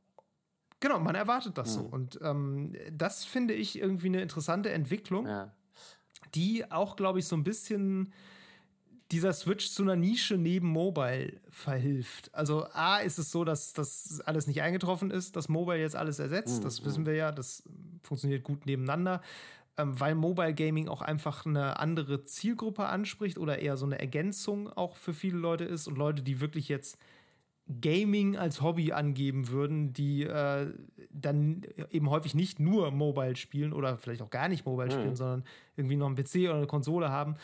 Genau, man erwartet das mhm. so. Und ähm, das finde ich irgendwie eine interessante Entwicklung, ja. die auch, glaube ich, so ein bisschen dieser Switch zu einer Nische neben Mobile verhilft. Also A ist es so, dass das alles nicht eingetroffen ist, dass Mobile jetzt alles ersetzt. Mhm. Das wissen wir ja, das funktioniert gut nebeneinander, ähm, weil Mobile Gaming auch einfach eine andere Zielgruppe anspricht oder eher so eine Ergänzung auch für viele Leute ist und Leute, die wirklich jetzt Gaming als Hobby angeben würden, die äh, dann eben häufig nicht nur Mobile spielen oder vielleicht auch gar nicht Mobile mhm. spielen, sondern irgendwie noch einen PC oder eine Konsole haben.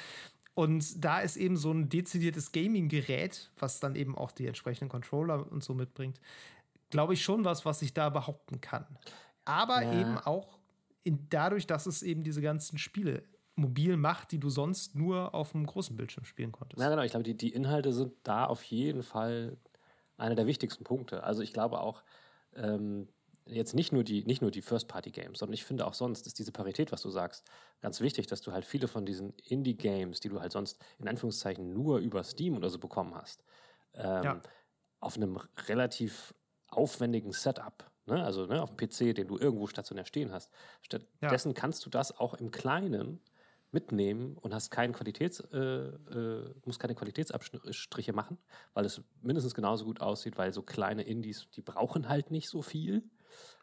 Und da ist eben so ein dezidiertes Gaming-Gerät, was dann eben auch die entsprechenden Controller und so mitbringt, glaube ich schon was, was ich da behaupten kann. Aber ja. eben auch in, dadurch, dass es eben diese ganzen Spiele mobil macht, die du sonst nur auf einem großen Bildschirm spielen konntest. Ja, genau. Ich glaube, die, die Inhalte sind da auf jeden Fall einer der wichtigsten Punkte. Also ich glaube auch, ähm, jetzt nicht nur die, nicht nur die First-Party-Games, sondern ich finde auch sonst ist diese Parität, was du sagst, ganz wichtig, dass du halt viele von diesen Indie-Games, die du halt sonst in Anführungszeichen nur über Steam oder so bekommen hast, ähm, ja. auf einem relativ aufwendigen Setup, ne? also ne, auf dem PC, den du irgendwo stationär stehen hast. Stattdessen ja. kannst du das auch im Kleinen mitnehmen und hast keinen Qualitäts, äh, äh, musst keine Qualitätsabstriche machen, weil es mindestens genauso gut aussieht, weil so kleine Indies, die brauchen halt nicht so viel.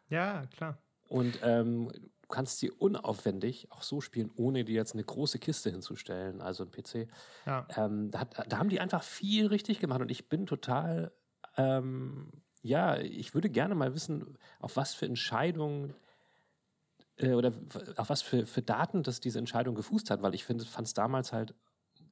Ja, klar. Und ähm, du kannst sie unaufwendig auch so spielen, ohne dir jetzt eine große Kiste hinzustellen, also ein PC. Ja. Ähm, da, da, haben die einfach viel richtig gemacht und ich bin total, ähm, ja, ich würde gerne mal wissen, auf was für Entscheidungen oder auf was für, für Daten das diese Entscheidung gefußt hat, weil ich fand es damals halt,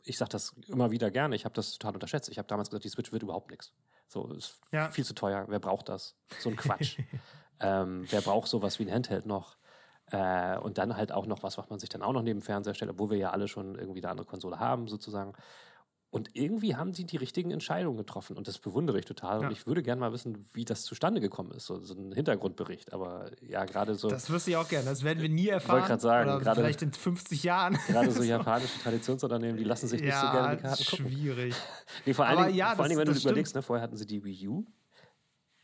ich sage das immer wieder gerne, ich habe das total unterschätzt. Ich habe damals gesagt, die Switch wird überhaupt nichts. So, ist ja. viel zu teuer. Wer braucht das? So ein Quatsch. <laughs> ähm, wer braucht sowas wie ein Handheld noch? Äh, und dann halt auch noch was, was man sich dann auch noch neben dem Fernseher stellt, obwohl wir ja alle schon irgendwie eine andere Konsole haben, sozusagen. Und irgendwie haben sie die richtigen Entscheidungen getroffen und das bewundere ich total. Ja. Und ich würde gerne mal wissen, wie das zustande gekommen ist, so, so ein Hintergrundbericht. Aber ja, gerade so. Das wüsste ich auch gerne. Das werden wir nie erfahren. Wollte gerade sagen, oder grade, vielleicht in 50 Jahren. Gerade <laughs> so japanische Traditionsunternehmen, die lassen sich nicht ja, so gerne die Karten gucken. Schwierig. <laughs> nee, vor allen Dingen, ja, vor allen Dingen wenn du überlegst, ne, vorher hatten sie die Wii U.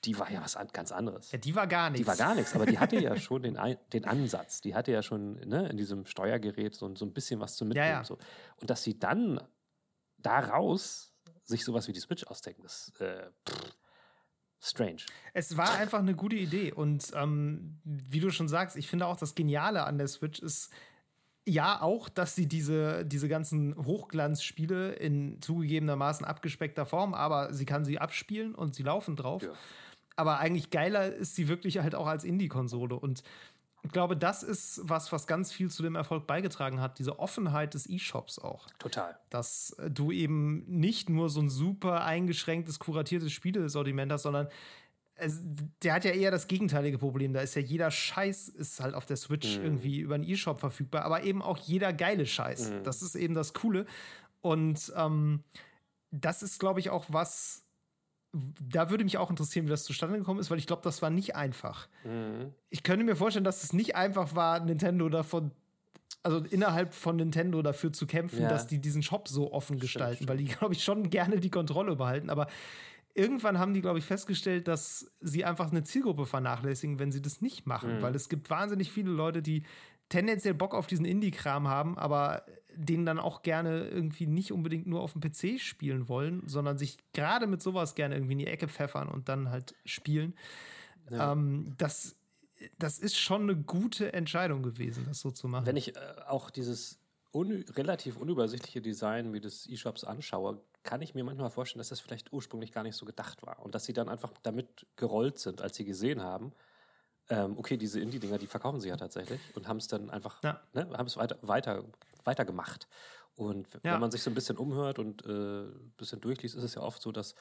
Die war ja was ganz anderes. Ja, die war gar nichts. Die war gar nichts, aber die hatte ja <laughs> schon den, den Ansatz. Die hatte ja schon ne, in diesem Steuergerät so, so ein bisschen was zu mitnehmen. So. Und dass sie dann daraus sich sowas wie die Switch ausdenken. Das ist äh, strange. Es war einfach eine gute Idee. Und ähm, wie du schon sagst, ich finde auch das Geniale an der Switch ist, ja, auch, dass sie diese, diese ganzen Hochglanzspiele in zugegebenermaßen abgespeckter Form, aber sie kann sie abspielen und sie laufen drauf. Ja. Aber eigentlich geiler ist sie wirklich halt auch als Indie-Konsole. Und ich glaube, das ist was, was ganz viel zu dem Erfolg beigetragen hat, diese Offenheit des E-Shops auch. Total. Dass äh, du eben nicht nur so ein super eingeschränktes, kuratiertes Spielesortiment hast, sondern es, der hat ja eher das gegenteilige Problem. Da ist ja jeder Scheiß ist halt auf der Switch mhm. irgendwie über einen E-Shop verfügbar, aber eben auch jeder geile Scheiß. Mhm. Das ist eben das Coole. Und ähm, das ist, glaube ich, auch was, da würde mich auch interessieren, wie das zustande gekommen ist, weil ich glaube, das war nicht einfach. Mhm. Ich könnte mir vorstellen, dass es nicht einfach war, Nintendo davon, also innerhalb von Nintendo dafür zu kämpfen, ja. dass die diesen Shop so offen gestalten, stimmt, weil die, glaube ich, schon gerne die Kontrolle behalten. Aber irgendwann haben die, glaube ich, festgestellt, dass sie einfach eine Zielgruppe vernachlässigen, wenn sie das nicht machen, mhm. weil es gibt wahnsinnig viele Leute, die tendenziell Bock auf diesen Indie-Kram haben, aber den dann auch gerne irgendwie nicht unbedingt nur auf dem PC spielen wollen, sondern sich gerade mit sowas gerne irgendwie in die Ecke pfeffern und dann halt spielen. Ja. Ähm, das, das ist schon eine gute Entscheidung gewesen, das so zu machen. Wenn ich äh, auch dieses un relativ unübersichtliche Design wie des E-Shops anschaue, kann ich mir manchmal vorstellen, dass das vielleicht ursprünglich gar nicht so gedacht war und dass sie dann einfach damit gerollt sind, als sie gesehen haben, ähm, okay, diese Indie-Dinger, die verkaufen sie ja tatsächlich und haben es dann einfach, ja. ne, haben es weiter, weiter weitergemacht. Und ja. wenn man sich so ein bisschen umhört und äh, ein bisschen durchliest, ist es ja oft so, dass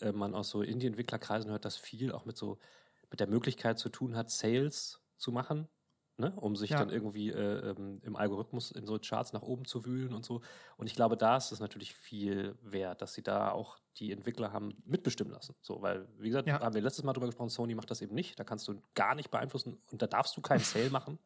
äh, man aus so Indie-Entwicklerkreisen hört, dass viel auch mit so mit der Möglichkeit zu tun hat, Sales zu machen, ne? um sich ja. dann irgendwie äh, ähm, im Algorithmus in so Charts nach oben zu wühlen und so. Und ich glaube, da ist es natürlich viel wert, dass sie da auch die Entwickler haben mitbestimmen lassen. So, weil, wie gesagt, ja. haben wir letztes Mal drüber gesprochen, Sony macht das eben nicht. Da kannst du gar nicht beeinflussen und da darfst du keinen Sale <laughs> machen.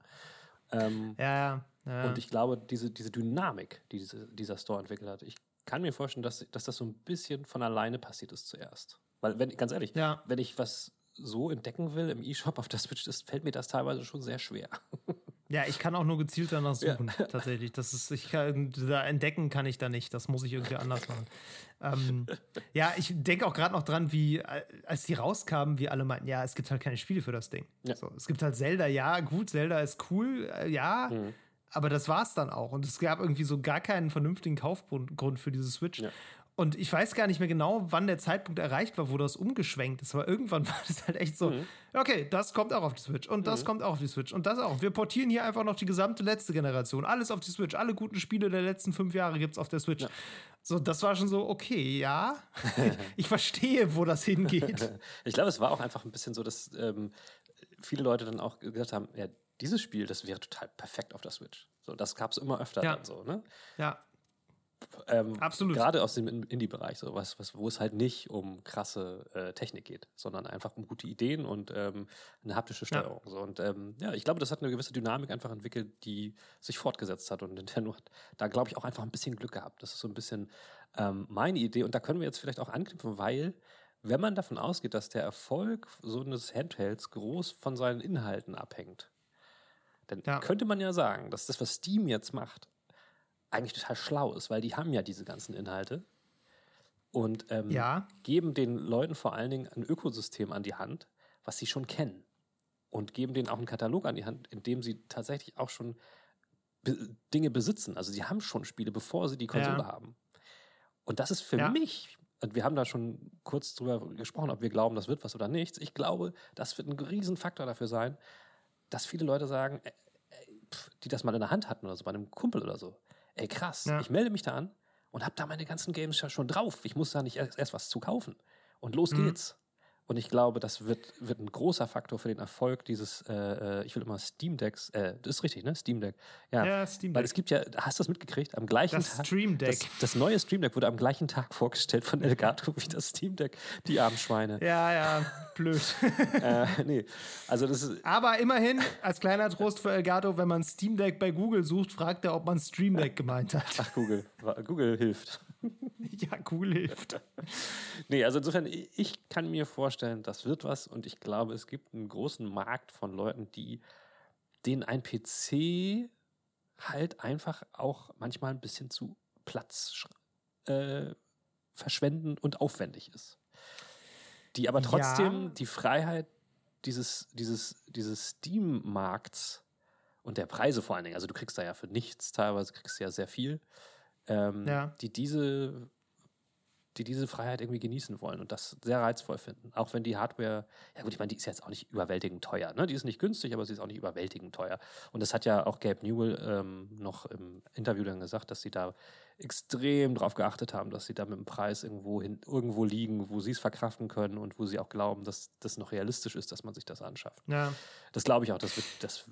Ähm, ja, ja. Und ich glaube, diese, diese Dynamik, die diese, dieser Store entwickelt hat, ich kann mir vorstellen, dass, dass das so ein bisschen von alleine passiert ist zuerst. Weil, wenn, ganz ehrlich, ja. wenn ich was so entdecken will im E-Shop auf der Switch, das fällt mir das teilweise schon sehr schwer. <laughs> Ja, ich kann auch nur gezielt danach suchen, ja. tatsächlich. Das ist, ich kann, da entdecken kann ich da nicht. Das muss ich irgendwie anders machen. ähm, ja, ich denke auch gerade noch dran, wie, als die rauskamen, wie alle meinten, ja, es gibt halt keine Spiele für das Ding. Ja. So, es gibt halt Zelda, ja, gut, Zelda ist cool, äh, ja, mhm. aber das war's dann auch. Und es gab irgendwie so gar keinen vernünftigen Kaufgrund für diese Switch. Ja. Und ich weiß gar nicht mehr genau, wann der Zeitpunkt erreicht war, wo das umgeschwenkt ist. Aber irgendwann <laughs> war das halt echt so, mhm. okay, das kommt auch auf die Switch und das mhm. kommt auch auf die Switch und das auch. Wir portieren hier einfach noch die gesamte letzte Generation. Alles auf die Switch. Alle guten Spiele der letzten fünf Jahre gibt es auf der Switch. Ja. So, das war schon so, okay, ja. <laughs> ich verstehe, wo das hingeht. ich glaube, es war auch einfach ein bisschen so, dass ähm, viele Leute dann auch gesagt haben, ja, dieses Spiel, das wäre total perfekt auf der Switch. So, das gab es immer öfter ja. dann so, ne? Ja. Ähm, Absolut. Gerade aus dem Indie-Bereich, so was, was, wo es halt nicht um krasse äh, Technik geht, sondern einfach um gute Ideen und ähm, eine haptische Steuerung. Ja. So. Und ähm, ja, ich glaube, das hat eine gewisse Dynamik einfach entwickelt, die sich fortgesetzt hat. Und Nintendo hat da, glaube ich, auch einfach ein bisschen Glück gehabt. Das ist so ein bisschen ähm, meine Idee. Und da können wir jetzt vielleicht auch anknüpfen, weil wenn man davon ausgeht, dass der Erfolg so eines Handhelds groß von seinen Inhalten abhängt, dann ja. könnte man ja sagen, dass das, was Steam jetzt macht, eigentlich total schlau ist, weil die haben ja diese ganzen Inhalte und ähm, ja. geben den Leuten vor allen Dingen ein Ökosystem an die Hand, was sie schon kennen. Und geben denen auch einen Katalog an die Hand, in dem sie tatsächlich auch schon be Dinge besitzen. Also sie haben schon Spiele, bevor sie die Konsole ja. haben. Und das ist für ja. mich, und wir haben da schon kurz drüber gesprochen, ob wir glauben, das wird was oder nichts. Ich glaube, das wird ein Riesenfaktor dafür sein, dass viele Leute sagen, äh, äh, die das mal in der Hand hatten oder so, bei einem Kumpel oder so ey krass, ja. ich melde mich da an und habe da meine ganzen Games ja schon drauf. Ich muss da nicht erst, erst was zu kaufen. Und los mhm. geht's. Und ich glaube, das wird, wird ein großer Faktor für den Erfolg dieses, äh, äh, ich will immer Steam Decks, äh, das ist richtig, ne? Steam Deck. Ja, ja Steam Deck. Weil es gibt ja, hast du das mitgekriegt? Am gleichen das Tag. Stream Deck. Das, das, neue Stream Deck wurde am gleichen Tag vorgestellt von Elgato wie das Steam Deck. Die armen Schweine. Ja, ja, blöd. <laughs> äh, nee, also das ist. Aber immerhin, als kleiner Trost für Elgato, wenn man Steam Deck bei Google sucht, fragt er, ob man Stream Deck gemeint hat. Ach, Google. Google hilft. <laughs> ja, Google hilft. nee, also insofern, ich kann mir vorstellen, das wird was und ich glaube, es gibt einen großen Markt von Leuten, die denen ein PC halt einfach auch manchmal ein bisschen zu Platz äh, verschwenden und aufwendig ist. Die aber trotzdem ja. die Freiheit dieses, dieses, dieses Steam-Markts und der Preise vor allen Dingen, also du kriegst da ja für nichts, teilweise kriegst du ja sehr viel, ähm, ja. die diese die diese Freiheit irgendwie genießen wollen und das sehr reizvoll finden. Auch wenn die Hardware, ja gut, ich meine, die ist jetzt auch nicht überwältigend teuer. Ne? Die ist nicht günstig, aber sie ist auch nicht überwältigend teuer. Und das hat ja auch Gabe Newell ähm, noch im Interview dann gesagt, dass sie da extrem darauf geachtet haben, dass sie da mit dem Preis irgendwo, hin, irgendwo liegen, wo sie es verkraften können und wo sie auch glauben, dass das noch realistisch ist, dass man sich das anschafft. Ja. Das glaube ich auch. Das wird, das,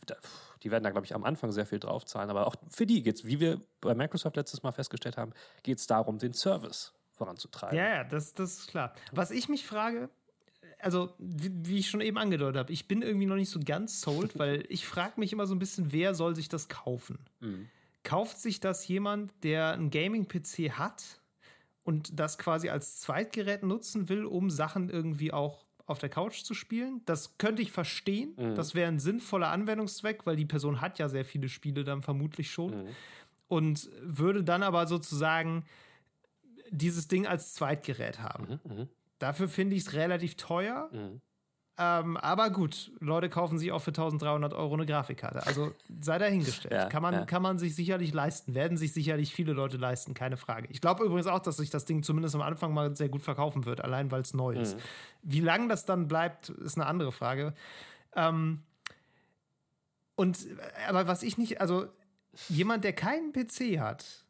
die werden da, glaube ich, am Anfang sehr viel draufzahlen. Aber auch für die geht es, wie wir bei Microsoft letztes Mal festgestellt haben, geht es darum, den Service voranzutreiben. Ja, ja, das, das ist klar. Was ich mich frage, also wie, wie ich schon eben angedeutet habe, ich bin irgendwie noch nicht so ganz sold, <laughs> weil ich frage mich immer so ein bisschen, wer soll sich das kaufen? Mhm. Kauft sich das jemand, der einen Gaming-PC hat und das quasi als Zweitgerät nutzen will, um Sachen irgendwie auch auf der Couch zu spielen? Das könnte ich verstehen. Mhm. Das wäre ein sinnvoller Anwendungszweck, weil die Person hat ja sehr viele Spiele dann vermutlich schon. Mhm. Und würde dann aber sozusagen dieses Ding als Zweitgerät haben. Mhm, mh. Dafür finde ich es relativ teuer. Ähm, aber gut, Leute kaufen sich auch für 1300 Euro eine Grafikkarte. Also sei dahingestellt. <laughs> ja, kann, man, ja. kann man sich sicherlich leisten. Werden sich sicherlich viele Leute leisten, keine Frage. Ich glaube übrigens auch, dass sich das Ding zumindest am Anfang mal sehr gut verkaufen wird, allein weil es neu ist. Mhm. Wie lange das dann bleibt, ist eine andere Frage. Ähm, und aber was ich nicht, also jemand, der keinen PC hat,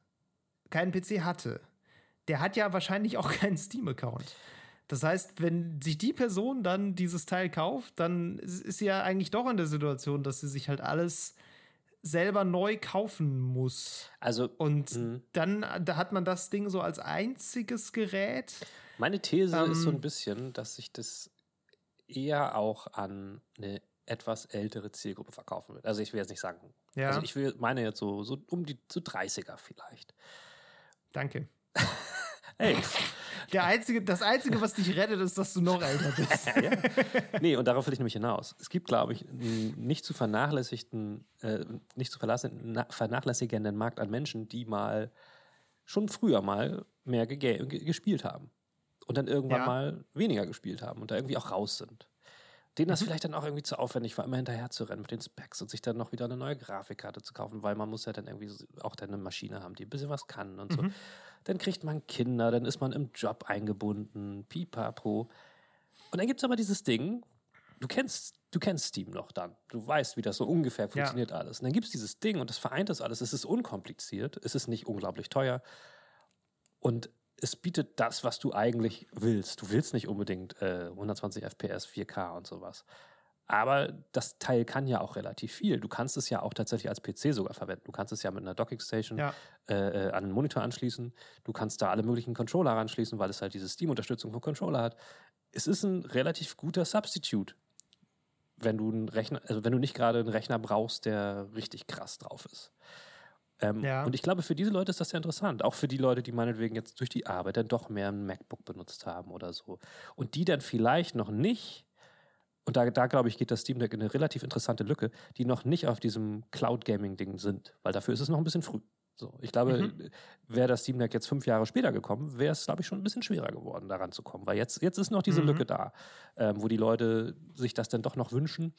keinen PC hatte, der hat ja wahrscheinlich auch keinen Steam-Account. Das heißt, wenn sich die Person dann dieses Teil kauft, dann ist sie ja eigentlich doch in der Situation, dass sie sich halt alles selber neu kaufen muss. Also und mh. dann da hat man das Ding so als einziges Gerät. Meine These ähm, ist so ein bisschen, dass sich das eher auch an eine etwas ältere Zielgruppe verkaufen wird. Also ich will jetzt nicht sagen, ja. also ich will meine jetzt so, so um die zu 30er vielleicht. Danke. <laughs> Ey. <laughs> Der einzige, das Einzige, was dich rettet, ist, dass du noch älter bist. <laughs> ja. Nee, und darauf will ich nämlich hinaus. Es gibt, glaube ich, einen nicht zu vernachlässigten, äh, nicht zu vernachlässigenden Markt an Menschen, die mal schon früher mal mehr gespielt haben. Und dann irgendwann ja. mal weniger gespielt haben und da irgendwie auch raus sind denen das mhm. vielleicht dann auch irgendwie zu aufwendig war, immer hinterher zu rennen mit den Specs und sich dann noch wieder eine neue Grafikkarte zu kaufen, weil man muss ja dann irgendwie auch dann eine Maschine haben, die ein bisschen was kann und so. Mhm. Dann kriegt man Kinder, dann ist man im Job eingebunden, pipapo. Und dann gibt es aber dieses Ding, du kennst, du kennst Steam noch dann. Du weißt, wie das so ungefähr funktioniert ja. alles. Und dann gibt es dieses Ding und das vereint das alles. Es ist unkompliziert, es ist nicht unglaublich teuer. Und es bietet das, was du eigentlich willst. Du willst nicht unbedingt äh, 120 FPS, 4K und sowas. Aber das Teil kann ja auch relativ viel. Du kannst es ja auch tatsächlich als PC sogar verwenden. Du kannst es ja mit einer Dockingstation ja. äh, äh, an einen Monitor anschließen. Du kannst da alle möglichen Controller anschließen, weil es halt diese Steam-Unterstützung von Controller hat. Es ist ein relativ guter Substitute, wenn du einen Rechner, also wenn du nicht gerade einen Rechner brauchst, der richtig krass drauf ist. Ähm, ja. Und ich glaube, für diese Leute ist das sehr interessant. Auch für die Leute, die meinetwegen jetzt durch die Arbeit dann doch mehr ein MacBook benutzt haben oder so. Und die dann vielleicht noch nicht, und da, da glaube ich, geht das Steam Deck in eine relativ interessante Lücke, die noch nicht auf diesem Cloud-Gaming-Ding sind. Weil dafür ist es noch ein bisschen früh. So, ich glaube, mhm. wäre das Steam Deck jetzt fünf Jahre später gekommen, wäre es, glaube ich, schon ein bisschen schwerer geworden, daran zu kommen. Weil jetzt, jetzt ist noch diese mhm. Lücke da, ähm, wo die Leute sich das dann doch noch wünschen.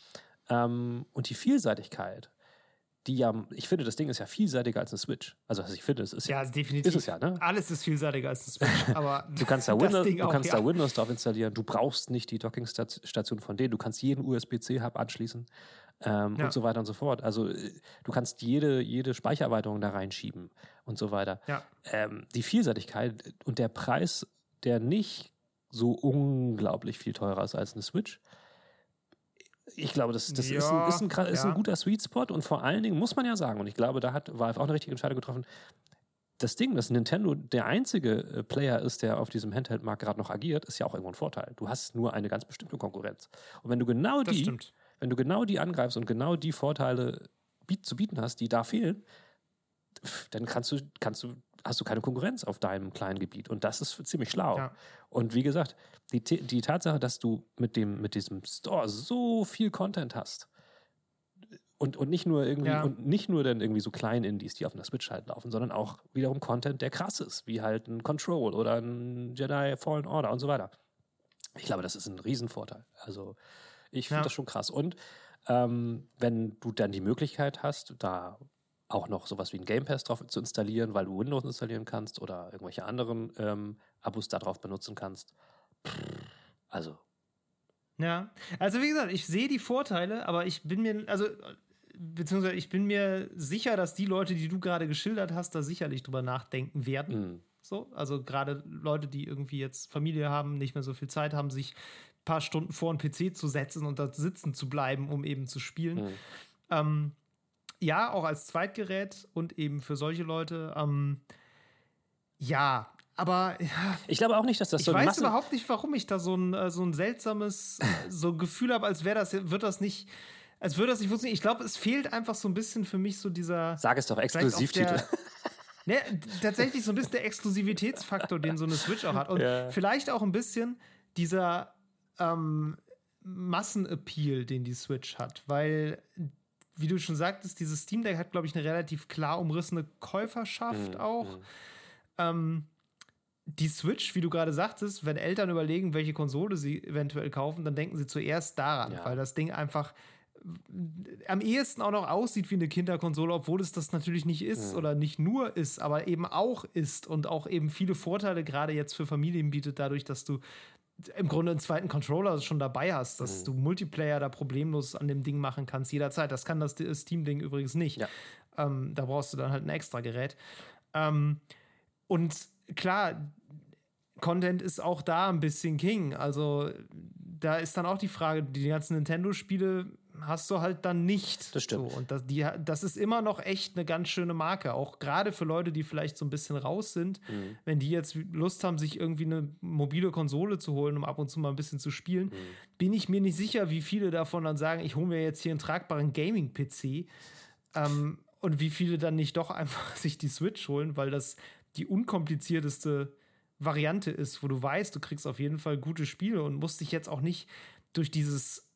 Ähm, und die Vielseitigkeit die ja, ich finde, das Ding ist ja vielseitiger als eine Switch. Also, also ich finde, es ist ja, ja definitiv. Ist es ja, ne? Alles ist vielseitiger als eine Switch. <laughs> Aber du kannst da Windows, du kannst ja. da Windows drauf installieren. Du brauchst nicht die Dockingstation von denen. Du kannst jeden USB-C-Hub anschließen ähm, ja. und so weiter und so fort. Also äh, du kannst jede, jede Speichererweiterung da reinschieben und so weiter. Ja. Ähm, die Vielseitigkeit und der Preis, der nicht so unglaublich viel teurer ist als eine Switch, ich glaube, das, das ja, ist, ein, ist, ein, ist ja. ein guter Sweet Spot und vor allen Dingen muss man ja sagen, und ich glaube, da hat Valve auch eine richtige Entscheidung getroffen. Das Ding, dass Nintendo der einzige äh, Player ist, der auf diesem Handheld-Markt gerade noch agiert, ist ja auch irgendwo ein Vorteil. Du hast nur eine ganz bestimmte Konkurrenz. Und wenn du genau das die, stimmt. wenn du genau die angreifst und genau die Vorteile zu bieten hast, die da fehlen, dann kannst du, kannst du hast du keine Konkurrenz auf deinem kleinen Gebiet. Und das ist ziemlich schlau. Ja. Und wie gesagt, die, die Tatsache, dass du mit, dem, mit diesem Store so viel Content hast, und, und nicht nur irgendwie, ja. und nicht nur dann irgendwie so kleine Indies, die auf einer Switch halt laufen, sondern auch wiederum Content, der krass ist, wie halt ein Control oder ein Jedi Fallen Order und so weiter. Ich glaube, das ist ein Riesenvorteil. Also ich finde ja. das schon krass. Und ähm, wenn du dann die Möglichkeit hast, da auch noch sowas wie ein Game Pass drauf zu installieren, weil du Windows installieren kannst oder irgendwelche anderen ähm, Abos darauf benutzen kannst. Also. Ja, also wie gesagt, ich sehe die Vorteile, aber ich bin mir, also beziehungsweise ich bin mir sicher, dass die Leute, die du gerade geschildert hast, da sicherlich drüber nachdenken werden. Mhm. So, also gerade Leute, die irgendwie jetzt Familie haben, nicht mehr so viel Zeit haben, sich ein paar Stunden vor einen PC zu setzen und da sitzen zu bleiben, um eben zu spielen. Mhm. Ähm, ja, auch als Zweitgerät und eben für solche Leute. Ähm, ja, aber ja, ich glaube auch nicht, dass das so. Ich weiß Massen überhaupt nicht, warum ich da so ein, äh, so ein seltsames <laughs> so ein Gefühl habe, als wäre das, wird das nicht, als würde das nicht funktionieren. Ich glaube, es fehlt einfach so ein bisschen für mich so dieser. Sag es doch, Exklusivtitel. <laughs> Ne, tatsächlich so ein bisschen der Exklusivitätsfaktor, den so eine Switch auch hat. Und ja. vielleicht auch ein bisschen dieser ähm, Massenappeal, den die Switch hat. Weil wie du schon sagtest, dieses Steam Deck hat, glaube ich, eine relativ klar umrissene Käuferschaft mhm. auch. Mhm. Ähm, die Switch, wie du gerade sagtest, wenn Eltern überlegen, welche Konsole sie eventuell kaufen, dann denken sie zuerst daran, ja. weil das Ding einfach am ehesten auch noch aussieht wie eine Kinderkonsole, obwohl es das natürlich nicht ist mhm. oder nicht nur ist, aber eben auch ist und auch eben viele Vorteile gerade jetzt für Familien bietet, dadurch, dass du im Grunde einen zweiten Controller schon dabei hast, dass mhm. du Multiplayer da problemlos an dem Ding machen kannst, jederzeit. Das kann das Steam-Ding übrigens nicht. Ja. Ähm, da brauchst du dann halt ein extra Gerät. Ähm, und klar, Content ist auch da ein bisschen King. Also da ist dann auch die Frage, die ganzen Nintendo-Spiele hast du halt dann nicht. Das stimmt. So, und das, die, das ist immer noch echt eine ganz schöne Marke. Auch gerade für Leute, die vielleicht so ein bisschen raus sind, mhm. wenn die jetzt Lust haben, sich irgendwie eine mobile Konsole zu holen, um ab und zu mal ein bisschen zu spielen, mhm. bin ich mir nicht sicher, wie viele davon dann sagen, ich hole mir jetzt hier einen tragbaren Gaming-PC. Ähm, und wie viele dann nicht doch einfach <laughs> sich die Switch holen, weil das die unkomplizierteste Variante ist, wo du weißt, du kriegst auf jeden Fall gute Spiele und musst dich jetzt auch nicht durch dieses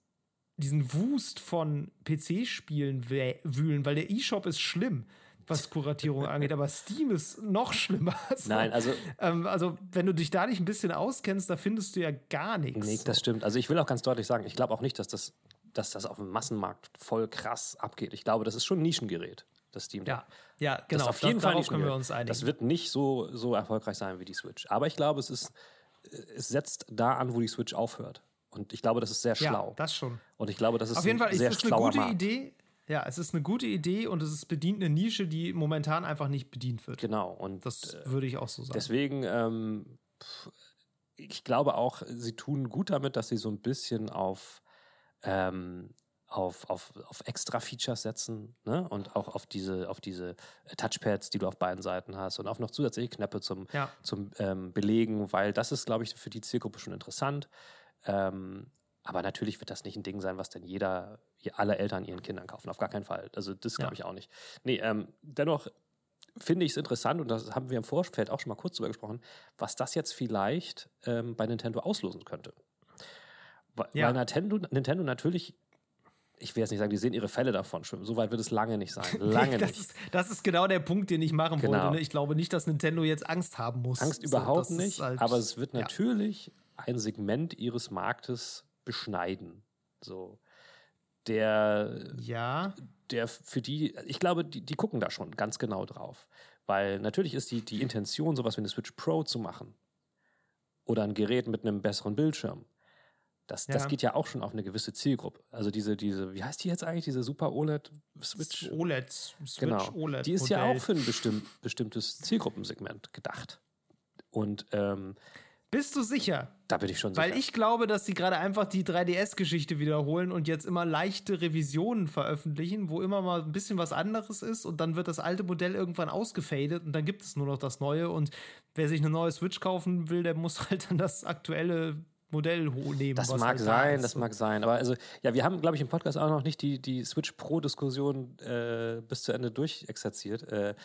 diesen Wust von PC-Spielen wühlen, weil der E-Shop ist schlimm was Kuratierung <laughs> angeht, aber Steam ist noch schlimmer. <laughs> Also, Nein, also. Ähm, also, wenn du dich da nicht ein bisschen auskennst, da findest du ja gar nichts. Nee, das stimmt. Also, ich will auch ganz deutlich sagen, ich glaube auch nicht, dass das, dass das auf dem Massenmarkt voll krass abgeht. Ich glaube, das ist schon ein Nischengerät, das Steam Deck. Ja, ja genau. Das auf jeden das, Fall können wir uns einigen. Das wird nicht so, so erfolgreich sein wie die Switch. Aber ich glaube, es ist, es setzt da an, wo die Switch aufhört. Und ich glaube, das ist sehr schlau. Ja, das schon. Und ich glaube, das ist auf jeden Fall, ist schlauer eine gute Markt. Idee. Ja, es ist eine gute Idee und es ist bedient eine Nische, die momentan einfach nicht bedient wird. Genau. Und das äh, würde ich auch so sagen. Deswegen, ähm, ich glaube auch, sie tun gut damit, dass sie so ein bisschen auf, ähm, auf, auf, auf extra Features setzen ne? und auch auf diese, auf diese Touchpads, die du auf beiden Seiten hast und auch noch zusätzliche Knöpfe zum, ja. zum ähm, Belegen, weil das ist, glaube ich, für die Zielgruppe schon interessant. Ähm, aber natürlich wird das nicht ein Ding sein, was dann jeder, alle Eltern ihren Kindern kaufen. Auf gar keinen Fall. Also das glaube ich auch nicht. Nee, ähm, dennoch finde ich es interessant, und das haben wir im Vorfeld auch schon mal kurz drüber gesprochen, was das jetzt vielleicht ähm, bei Nintendo auslosen könnte. Weil ja. Nintendo, Nintendo natürlich ich will jetzt nicht sagen, die sehen ihre Fälle davon schwimmen. So weit wird es lange nicht sein. <laughs> Lange das nicht. Ist, das ist genau der Punkt, den ich machen genau. wollte. Ne? Ich glaube nicht, dass Nintendo jetzt Angst haben muss. Angst überhaupt so, nicht, halt, aber es wird natürlich ja. Ein Segment ihres Marktes beschneiden. So. Der, ja. der für die, ich glaube, die, die gucken da schon ganz genau drauf. Weil natürlich ist die, die Intention, sowas wie eine Switch Pro zu machen. Oder ein Gerät mit einem besseren Bildschirm. Das, ja. das geht ja auch schon auf eine gewisse Zielgruppe. Also diese, diese, wie heißt die jetzt eigentlich, diese Super OLED Switch? OLED, Switch genau. OLED. Die ist Modell. ja auch für ein bestimm, bestimmtes Zielgruppensegment gedacht. Und ähm, bist du sicher? Da bin ich schon sicher. Weil ich glaube, dass sie gerade einfach die 3DS-Geschichte wiederholen und jetzt immer leichte Revisionen veröffentlichen, wo immer mal ein bisschen was anderes ist und dann wird das alte Modell irgendwann ausgefadet und dann gibt es nur noch das neue und wer sich eine neue Switch kaufen will, der muss <laughs> halt dann das aktuelle Modell nehmen. Das mag halt sein, da das mag sein. Aber also, ja, wir haben, glaube ich, im Podcast auch noch nicht die, die Switch Pro-Diskussion äh, bis zu Ende durchexerziert. Äh,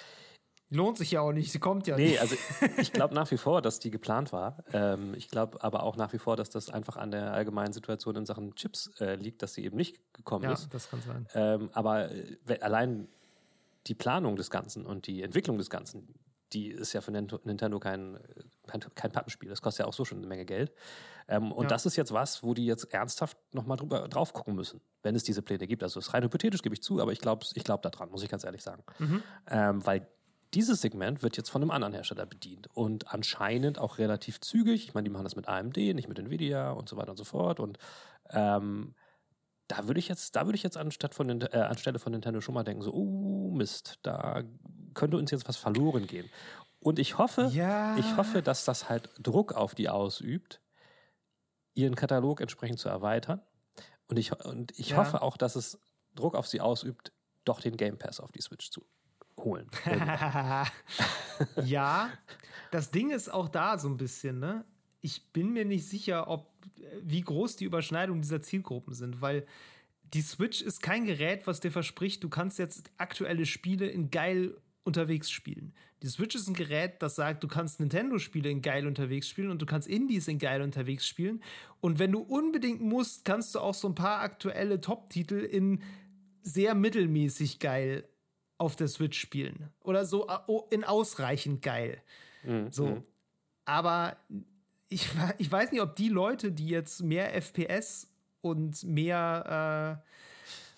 Lohnt sich ja auch nicht, sie kommt ja nee, nicht. also ich glaube <laughs> nach wie vor, dass die geplant war. Ähm, ich glaube aber auch nach wie vor, dass das einfach an der allgemeinen Situation in Sachen Chips äh, liegt, dass sie eben nicht gekommen ja, ist. Ja, das kann sein. Ähm, aber äh, allein die Planung des Ganzen und die Entwicklung des Ganzen, die ist ja für Nintendo kein, kein, kein Pappenspiel. Das kostet ja auch so schon eine Menge Geld. Ähm, und ja. das ist jetzt was, wo die jetzt ernsthaft nochmal drauf gucken müssen, wenn es diese Pläne gibt. Also es ist rein hypothetisch, gebe ich zu, aber ich glaube ich glaub daran, muss ich ganz ehrlich sagen. Mhm. Ähm, weil dieses Segment wird jetzt von einem anderen Hersteller bedient und anscheinend auch relativ zügig. Ich meine, die machen das mit AMD, nicht mit Nvidia und so weiter und so fort. Und ähm, da würde ich jetzt, da würde ich jetzt anstatt von, äh, anstelle von Nintendo schon mal denken, so, oh Mist, da könnte uns jetzt was verloren gehen. Und ich hoffe, ja. ich hoffe, dass das halt Druck auf die ausübt, ihren Katalog entsprechend zu erweitern. Und ich, und ich ja. hoffe auch, dass es Druck auf sie ausübt, doch den Game Pass auf die Switch zu holen. <laughs> <laughs> ja, das Ding ist auch da so ein bisschen, ne? Ich bin mir nicht sicher, ob wie groß die Überschneidungen dieser Zielgruppen sind, weil die Switch ist kein Gerät, was dir verspricht, du kannst jetzt aktuelle Spiele in geil unterwegs spielen. Die Switch ist ein Gerät, das sagt, du kannst Nintendo-Spiele in geil unterwegs spielen und du kannst Indies in geil unterwegs spielen. Und wenn du unbedingt musst, kannst du auch so ein paar aktuelle Top-Titel in sehr mittelmäßig geil auf der Switch spielen. Oder so in ausreichend geil. Mhm. So. Aber ich, <laughs> ich weiß nicht, ob die Leute, die jetzt mehr FPS und mehr,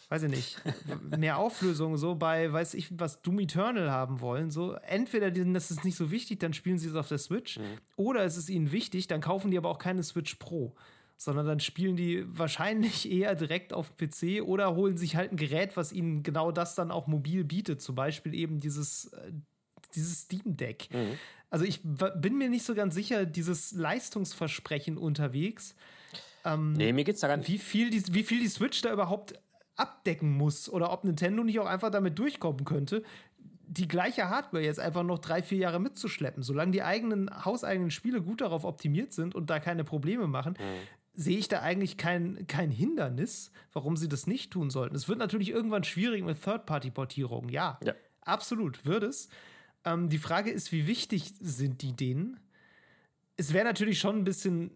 äh, weiß ich nicht, <laughs> mehr Auflösung so bei, weiß ich, was Doom Eternal haben wollen, so entweder denen das ist nicht so wichtig, dann spielen sie es auf der Switch, mhm. oder es ist ihnen wichtig, dann kaufen die aber auch keine Switch Pro sondern dann spielen die wahrscheinlich <laughs> eher direkt auf PC oder holen sich halt ein Gerät, was ihnen genau das dann auch mobil bietet. Zum Beispiel eben dieses, äh, dieses Steam Deck. Mhm. Also ich bin mir nicht so ganz sicher, dieses Leistungsversprechen unterwegs. Ähm, nee, mir geht's da gar nicht. Wie viel, die, wie viel die Switch da überhaupt abdecken muss oder ob Nintendo nicht auch einfach damit durchkommen könnte, die gleiche Hardware jetzt einfach noch drei, vier Jahre mitzuschleppen. Solange die eigenen hauseigenen Spiele gut darauf optimiert sind und da keine Probleme machen, mhm sehe ich da eigentlich kein, kein Hindernis, warum sie das nicht tun sollten. Es wird natürlich irgendwann schwierig mit Third-Party-Portierungen, ja, ja. Absolut, wird es. Ähm, die Frage ist, wie wichtig sind die denen? es wäre natürlich schon ein bisschen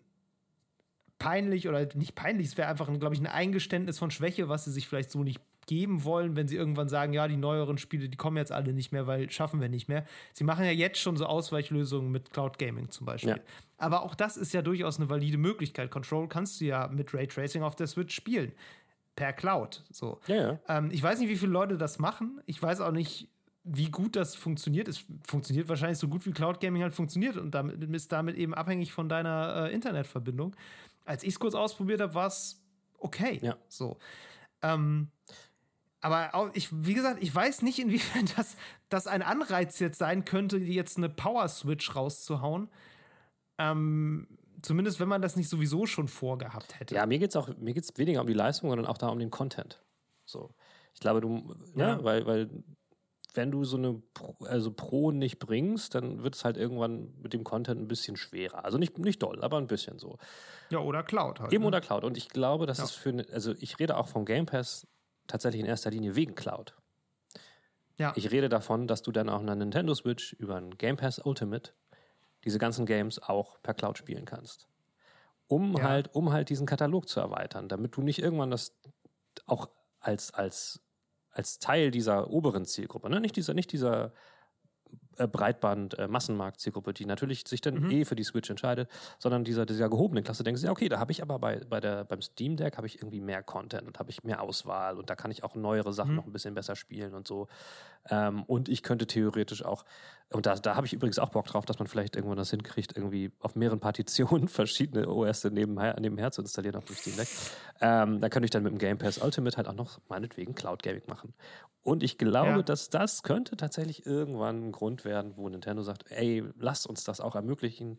peinlich oder nicht peinlich, es wäre einfach, glaube ich, ein Eingeständnis von Schwäche, was sie sich vielleicht so nicht geben wollen, wenn sie irgendwann sagen, ja, die neueren Spiele, die kommen jetzt alle nicht mehr, weil schaffen wir nicht mehr. Sie machen ja jetzt schon so Ausweichlösungen mit Cloud Gaming zum Beispiel. Ja. Aber auch das ist ja durchaus eine valide Möglichkeit. Control kannst du ja mit Raytracing auf der Switch spielen. Per Cloud. So. Ja, ja. Ähm, ich weiß nicht, wie viele Leute das machen. Ich weiß auch nicht, wie gut das funktioniert. Es funktioniert wahrscheinlich so gut, wie Cloud Gaming halt funktioniert und damit ist damit eben abhängig von deiner äh, Internetverbindung. Als ich es kurz ausprobiert habe, war es okay. Ja. So. Ähm, aber auch, ich, wie gesagt, ich weiß nicht, inwiefern <laughs> das, das ein Anreiz jetzt sein könnte, jetzt eine Power Switch rauszuhauen. Ähm, zumindest wenn man das nicht sowieso schon vorgehabt hätte. Ja, mir geht es auch mir geht's weniger um die Leistung, sondern auch da um den Content. So. Ich glaube, du, ne, ja. ne, weil, weil wenn du so eine Pro, also Pro nicht bringst, dann wird es halt irgendwann mit dem Content ein bisschen schwerer. Also nicht, nicht doll, aber ein bisschen so. Ja, oder Cloud halt. Eben ne? oder Cloud. Und ich glaube, das ja. ist für, eine, also ich rede auch vom Game Pass tatsächlich in erster Linie wegen Cloud. Ja. Ich rede davon, dass du dann auch eine Nintendo Switch über ein Game Pass Ultimate diese ganzen Games auch per Cloud spielen kannst. Um ja. halt, um halt diesen Katalog zu erweitern, damit du nicht irgendwann das auch als, als, als Teil dieser oberen Zielgruppe, ne? nicht dieser, nicht dieser äh, Breitband-Massenmarkt-Zielgruppe, die natürlich sich dann mhm. eh für die Switch entscheidet, sondern dieser, dieser gehobenen Klasse denkst du, ja, okay, da habe ich aber bei, bei der, beim Steam Deck habe ich irgendwie mehr Content und habe ich mehr Auswahl und da kann ich auch neuere Sachen mhm. noch ein bisschen besser spielen und so. Ähm, und ich könnte theoretisch auch, und da, da habe ich übrigens auch Bock drauf, dass man vielleicht irgendwann das hinkriegt, irgendwie auf mehreren Partitionen <laughs> verschiedene OS nebenher, nebenher zu installieren auf dem Steam Deck. Ähm, da könnte ich dann mit dem Game Pass Ultimate halt auch noch meinetwegen Cloud Gaming machen. Und ich glaube, ja. dass das könnte tatsächlich irgendwann ein Grund werden, wo Nintendo sagt, ey, lasst uns das auch ermöglichen.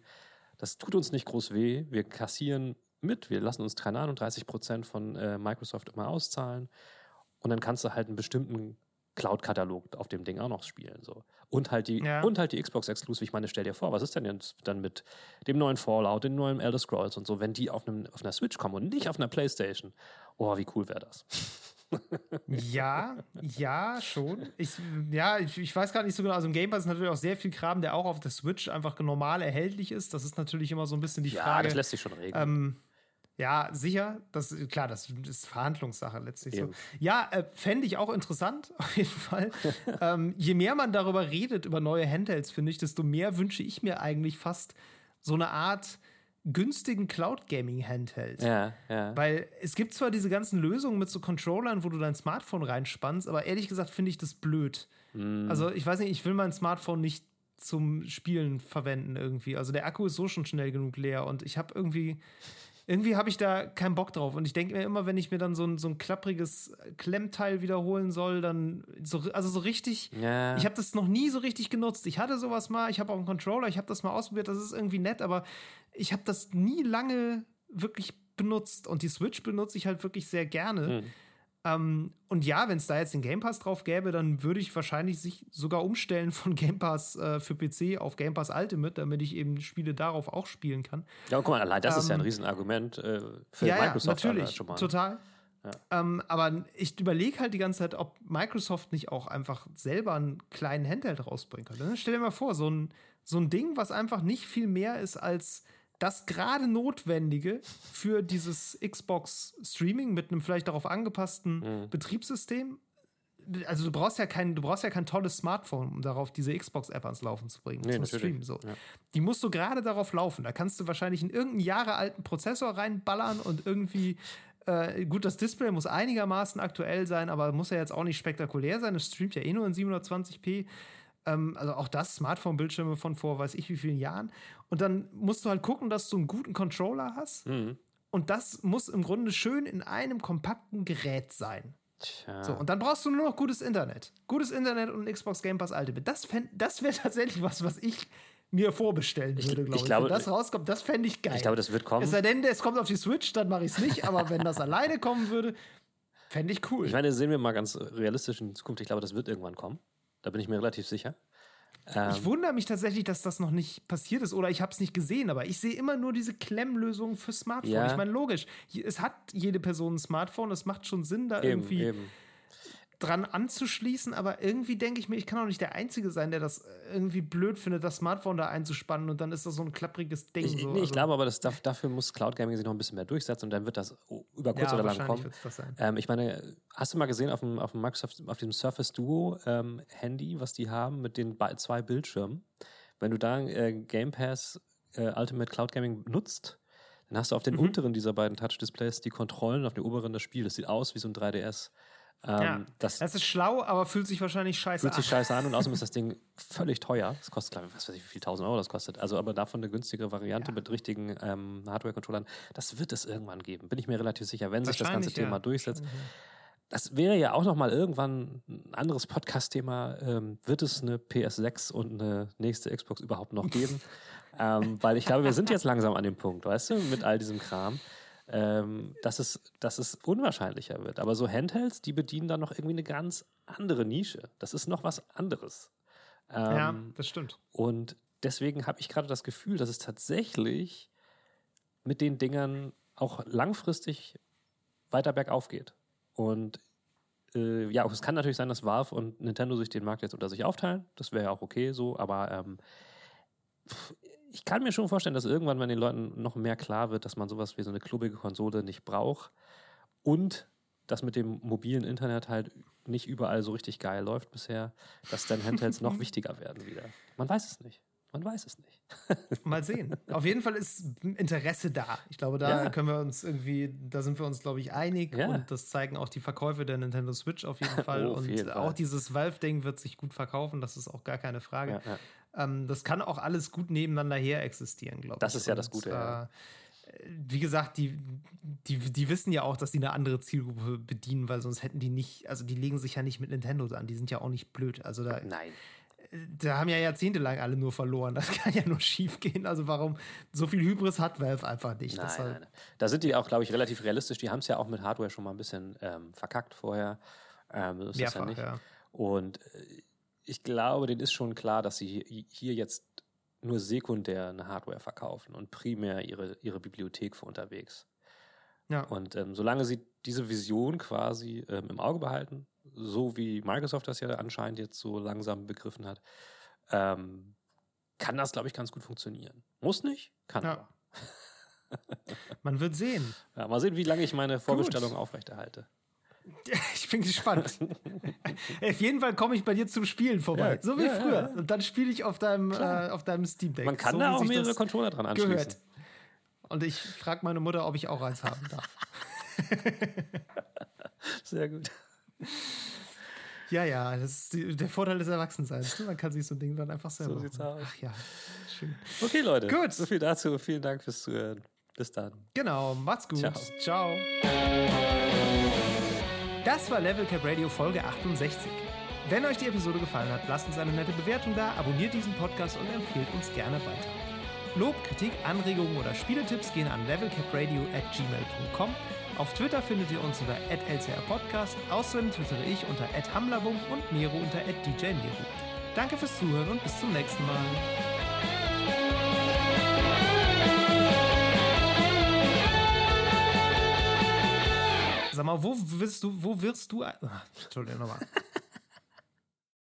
Das tut uns nicht groß weh. Wir kassieren mit. Wir lassen uns, keine Ahnung, 30 Prozent von äh, Microsoft immer auszahlen. Und dann kannst du halt einen bestimmten Cloud-Katalog auf dem Ding auch noch spielen. So. Und halt die, ja. und halt die Xbox Exclusive. Ich meine, stell dir vor, was ist denn jetzt dann mit dem neuen Fallout, dem neuen Elder Scrolls und so, wenn die auf, einem, auf einer Switch kommen und nicht auf einer Playstation? Oh, wie cool wäre das? <laughs> ja, ja, schon. Ich, ja, ich, ich, weiß gar nicht so genau. Also im Game Pass ist natürlich auch sehr viel Kram, der auch auf der Switch einfach normal erhältlich ist. Das ist natürlich immer so ein bisschen die ja, Frage. Das lässt sich schon regeln. Ähm, ja, sicher. Das, klar, das ist Verhandlungssache letztlich so. Ja, äh, fände ich auch interessant, <laughs> auf jeden Fall. ähm, je mehr man darüber redet, über neue Handhelds, finde ich, desto mehr wünsche ich mir eigentlich fast so eine Art günstigen Cloud Gaming Handheld. Ja, ja. Weil es gibt zwar diese ganzen Lösungen mit so Controllern, wo du dein Smartphone reinspannst, aber ehrlich gesagt finde ich das blöd. Mm. Also, ich weiß nicht, ich will mein Smartphone nicht zum Spielen verwenden irgendwie. Also der Akku ist so schon schnell genug leer und ich habe irgendwie irgendwie habe ich da keinen Bock drauf. Und ich denke mir immer, wenn ich mir dann so ein, so ein klappriges Klemmteil wiederholen soll, dann so, also so richtig. Ja. Ich habe das noch nie so richtig genutzt. Ich hatte sowas mal, ich habe auch einen Controller, ich habe das mal ausprobiert, das ist irgendwie nett, aber ich habe das nie lange wirklich benutzt. Und die Switch benutze ich halt wirklich sehr gerne. Hm. Ähm, und ja, wenn es da jetzt den Game Pass drauf gäbe, dann würde ich wahrscheinlich sich sogar umstellen <laughs> von Game Pass äh, für PC auf Game Pass Ultimate, damit ich eben Spiele darauf auch spielen kann. Ja, guck mal, allein das ähm, ist ja ein ähm, Riesenargument äh, für ja, Microsoft. Ja, natürlich, total. Ja. Ähm, aber ich überlege halt die ganze Zeit, ob Microsoft nicht auch einfach selber einen kleinen Handheld rausbringen könnte. Stell dir mal vor, so ein, so ein Ding, was einfach nicht viel mehr ist als das gerade Notwendige für dieses Xbox Streaming mit einem vielleicht darauf angepassten mhm. Betriebssystem. Also du brauchst ja kein, du brauchst ja kein tolles Smartphone, um darauf diese Xbox-App ans Laufen zu bringen, nee, zum Streamen. So. Ja. Die musst du gerade darauf laufen. Da kannst du wahrscheinlich in irgendeinen jahrealten Prozessor reinballern und irgendwie äh, gut, das Display muss einigermaßen aktuell sein, aber muss ja jetzt auch nicht spektakulär sein. Es streamt ja eh nur in 720p. Ähm, also auch das Smartphone-Bildschirme von vor weiß ich wie vielen Jahren. Und dann musst du halt gucken, dass du einen guten Controller hast. Mhm. Und das muss im Grunde schön in einem kompakten Gerät sein. Tja. So, und dann brauchst du nur noch gutes Internet. Gutes Internet und ein Xbox Game Pass Ultimate. Das, das wäre <laughs> tatsächlich was, was ich mir vorbestellen würde, glaube ich. Glaube, wenn das rauskommt, das fände ich geil. Ich glaube, das wird kommen. Es sei denn, es kommt auf die Switch, dann mache ich es nicht. aber wenn das <laughs> alleine kommen würde, fände ich cool. Ich meine, sehen wir mal ganz realistisch in Zukunft. Ich glaube, das wird irgendwann kommen. Da bin ich mir relativ sicher. Ähm, ich wundere mich tatsächlich, dass das noch nicht passiert ist oder ich habe es nicht gesehen, aber ich sehe immer nur diese Klemmlösungen für Smartphone. Ja. Ich meine, logisch, es hat jede Person ein Smartphone, es macht schon Sinn, da eben, irgendwie. Eben. dran anzuschließen, aber irgendwie denke ich mir, ich kann auch nicht der Einzige sein, der das irgendwie blöd findet, das Smartphone da einzuspannen und dann ist das so ein klappriges Ding. Ich, so. nee, ich also, glaube aber, dass dafür muss Cloud Gaming sich noch ein bisschen mehr durchsetzen und dann wird das über kurz ja, oder lang kommen. Ähm, ich meine, hast du mal gesehen auf dem, auf dem Microsoft, auf dem Surface Duo ähm, Handy, was die haben mit den zwei Bildschirmen? Wenn du da äh, Game Pass äh, Ultimate Cloud Gaming nutzt, dann hast du auf den Mhm. unteren dieser beiden Touch-Displays die Kontrollen, auf dem oberen das Spiel. Das sieht aus wie so ein 3DS. Ähm, ja, das das ist schlau, aber fühlt sich wahrscheinlich scheiße fühlt sich an. scheiße an und außerdem ist das <laughs> Ding völlig teuer. Das kostet, glaube ich, was weiß ich, wie viel tausend Euro das kostet. Also, aber davon eine günstigere Variante Ja. mit richtigen ähm, Hardware-Controllern, das wird es irgendwann geben. Bin ich mir relativ sicher, wenn sich das ganze ja. Thema durchsetzt. Wahrscheinlich, Das wäre ja auch nochmal irgendwann ein anderes Podcast-Thema. Ähm, wird es eine PS6 und eine nächste Xbox überhaupt noch geben? <laughs> ähm, weil ich glaube, wir sind jetzt langsam an dem Punkt, weißt du, mit all diesem Kram, ähm, dass, es, dass es unwahrscheinlicher wird. Aber so Handhelds, die bedienen dann noch irgendwie eine ganz andere Nische. Das ist noch was anderes. Ähm, Ja, das stimmt. und deswegen habe ich gerade das Gefühl, dass es tatsächlich mit den Dingern auch langfristig weiter bergauf geht. Und äh, ja, es kann natürlich sein, dass Valve und Nintendo sich den Markt jetzt unter sich aufteilen. Das wäre ja auch okay so, aber ähm, ich kann mir schon vorstellen, dass irgendwann, wenn den Leuten noch mehr klar wird, dass man sowas wie so eine klubbige Konsole nicht braucht und dass mit dem mobilen Internet halt nicht überall so richtig geil läuft bisher, dass dann Handhelds noch <laughs> wichtiger werden wieder. Man weiß es nicht. Man weiß es nicht. <laughs> Mal sehen. Auf jeden Fall ist Interesse da. Ich glaube, da Ja. können wir uns irgendwie, da sind wir uns, glaube ich, einig. Ja. Und das zeigen auch die Verkäufe der Nintendo Switch auf jeden <laughs> Fall. Oh, auf und jeden Fall. auch dieses Valve-Ding wird sich gut verkaufen. Das ist auch gar keine Frage. Ja. Ähm, das kann auch alles gut nebeneinander her existieren, glaube ich. Das ist ja das Und, Gute, ja. Äh, wie gesagt, die, die, die wissen ja auch, dass die eine andere Zielgruppe bedienen, weil sonst hätten die nicht, also die legen sich ja nicht mit Nintendo an, die sind ja auch nicht blöd. Also da, Nein. da haben ja jahrzehntelang alle nur verloren. Das <laughs> kann ja nur schief gehen. Also warum so viel Hybris hat Valve einfach nicht. Nein, nein, nein. Da sind die auch, glaube ich, relativ realistisch. Die haben es ja auch mit Hardware schon mal ein bisschen ähm, verkackt vorher. Ähm, so ist das ja Mehrfach, nicht. ja. Und äh, ich glaube, denen ist schon klar, dass sie hi- hier jetzt nur sekundär eine Hardware verkaufen und primär ihre, ihre Bibliothek für unterwegs. Ja. Und ähm, solange sie diese Vision quasi ähm, im Auge behalten, so wie Microsoft das ja anscheinend jetzt so langsam begriffen hat, ähm, kann das, glaube ich, ganz gut funktionieren. Muss nicht, kann Ja. aber. <laughs> Man wird sehen. Ja, mal sehen, wie lange ich meine Vorbestellung aufrechterhalte. <laughs> Ich bin gespannt. <laughs> Auf jeden Fall komme ich bei dir zum Spielen vorbei. Ja, so wie ja, früher. Und dann spiele ich auf deinem, äh, auf deinem Steam Deck. Man kann so, da auch mehrere Controller dran anschließen. gehört. Und ich frage meine Mutter, ob ich auch eins haben darf. <laughs> Sehr gut. Ja, ja, das ist der Vorteil des Erwachsenseins. ne? Man kann sich so ein Ding dann einfach selber So sieht's aus. Ach ja, schön. Okay, Leute. Gut. So viel dazu. Vielen Dank fürs Zuhören. Bis dann. Genau, macht's gut. Ciao. Ciao. Das war Level Cap Radio Folge 68. Wenn euch die Episode gefallen hat, lasst uns eine nette Bewertung da, abonniert diesen Podcast und empfehlt uns gerne weiter. Lob, Kritik, Anregungen oder Spieletipps gehen an levelcapradio at gmail.com. Auf Twitter findet ihr uns unter @lcrpodcast. Außerdem twittere ich unter @hamlabum und Miro unter @djmiro. Danke fürs Zuhören und bis zum nächsten Mal. Sag mal, wo wirst du, wo wirst du, ah, Entschuldigung, nochmal. <laughs>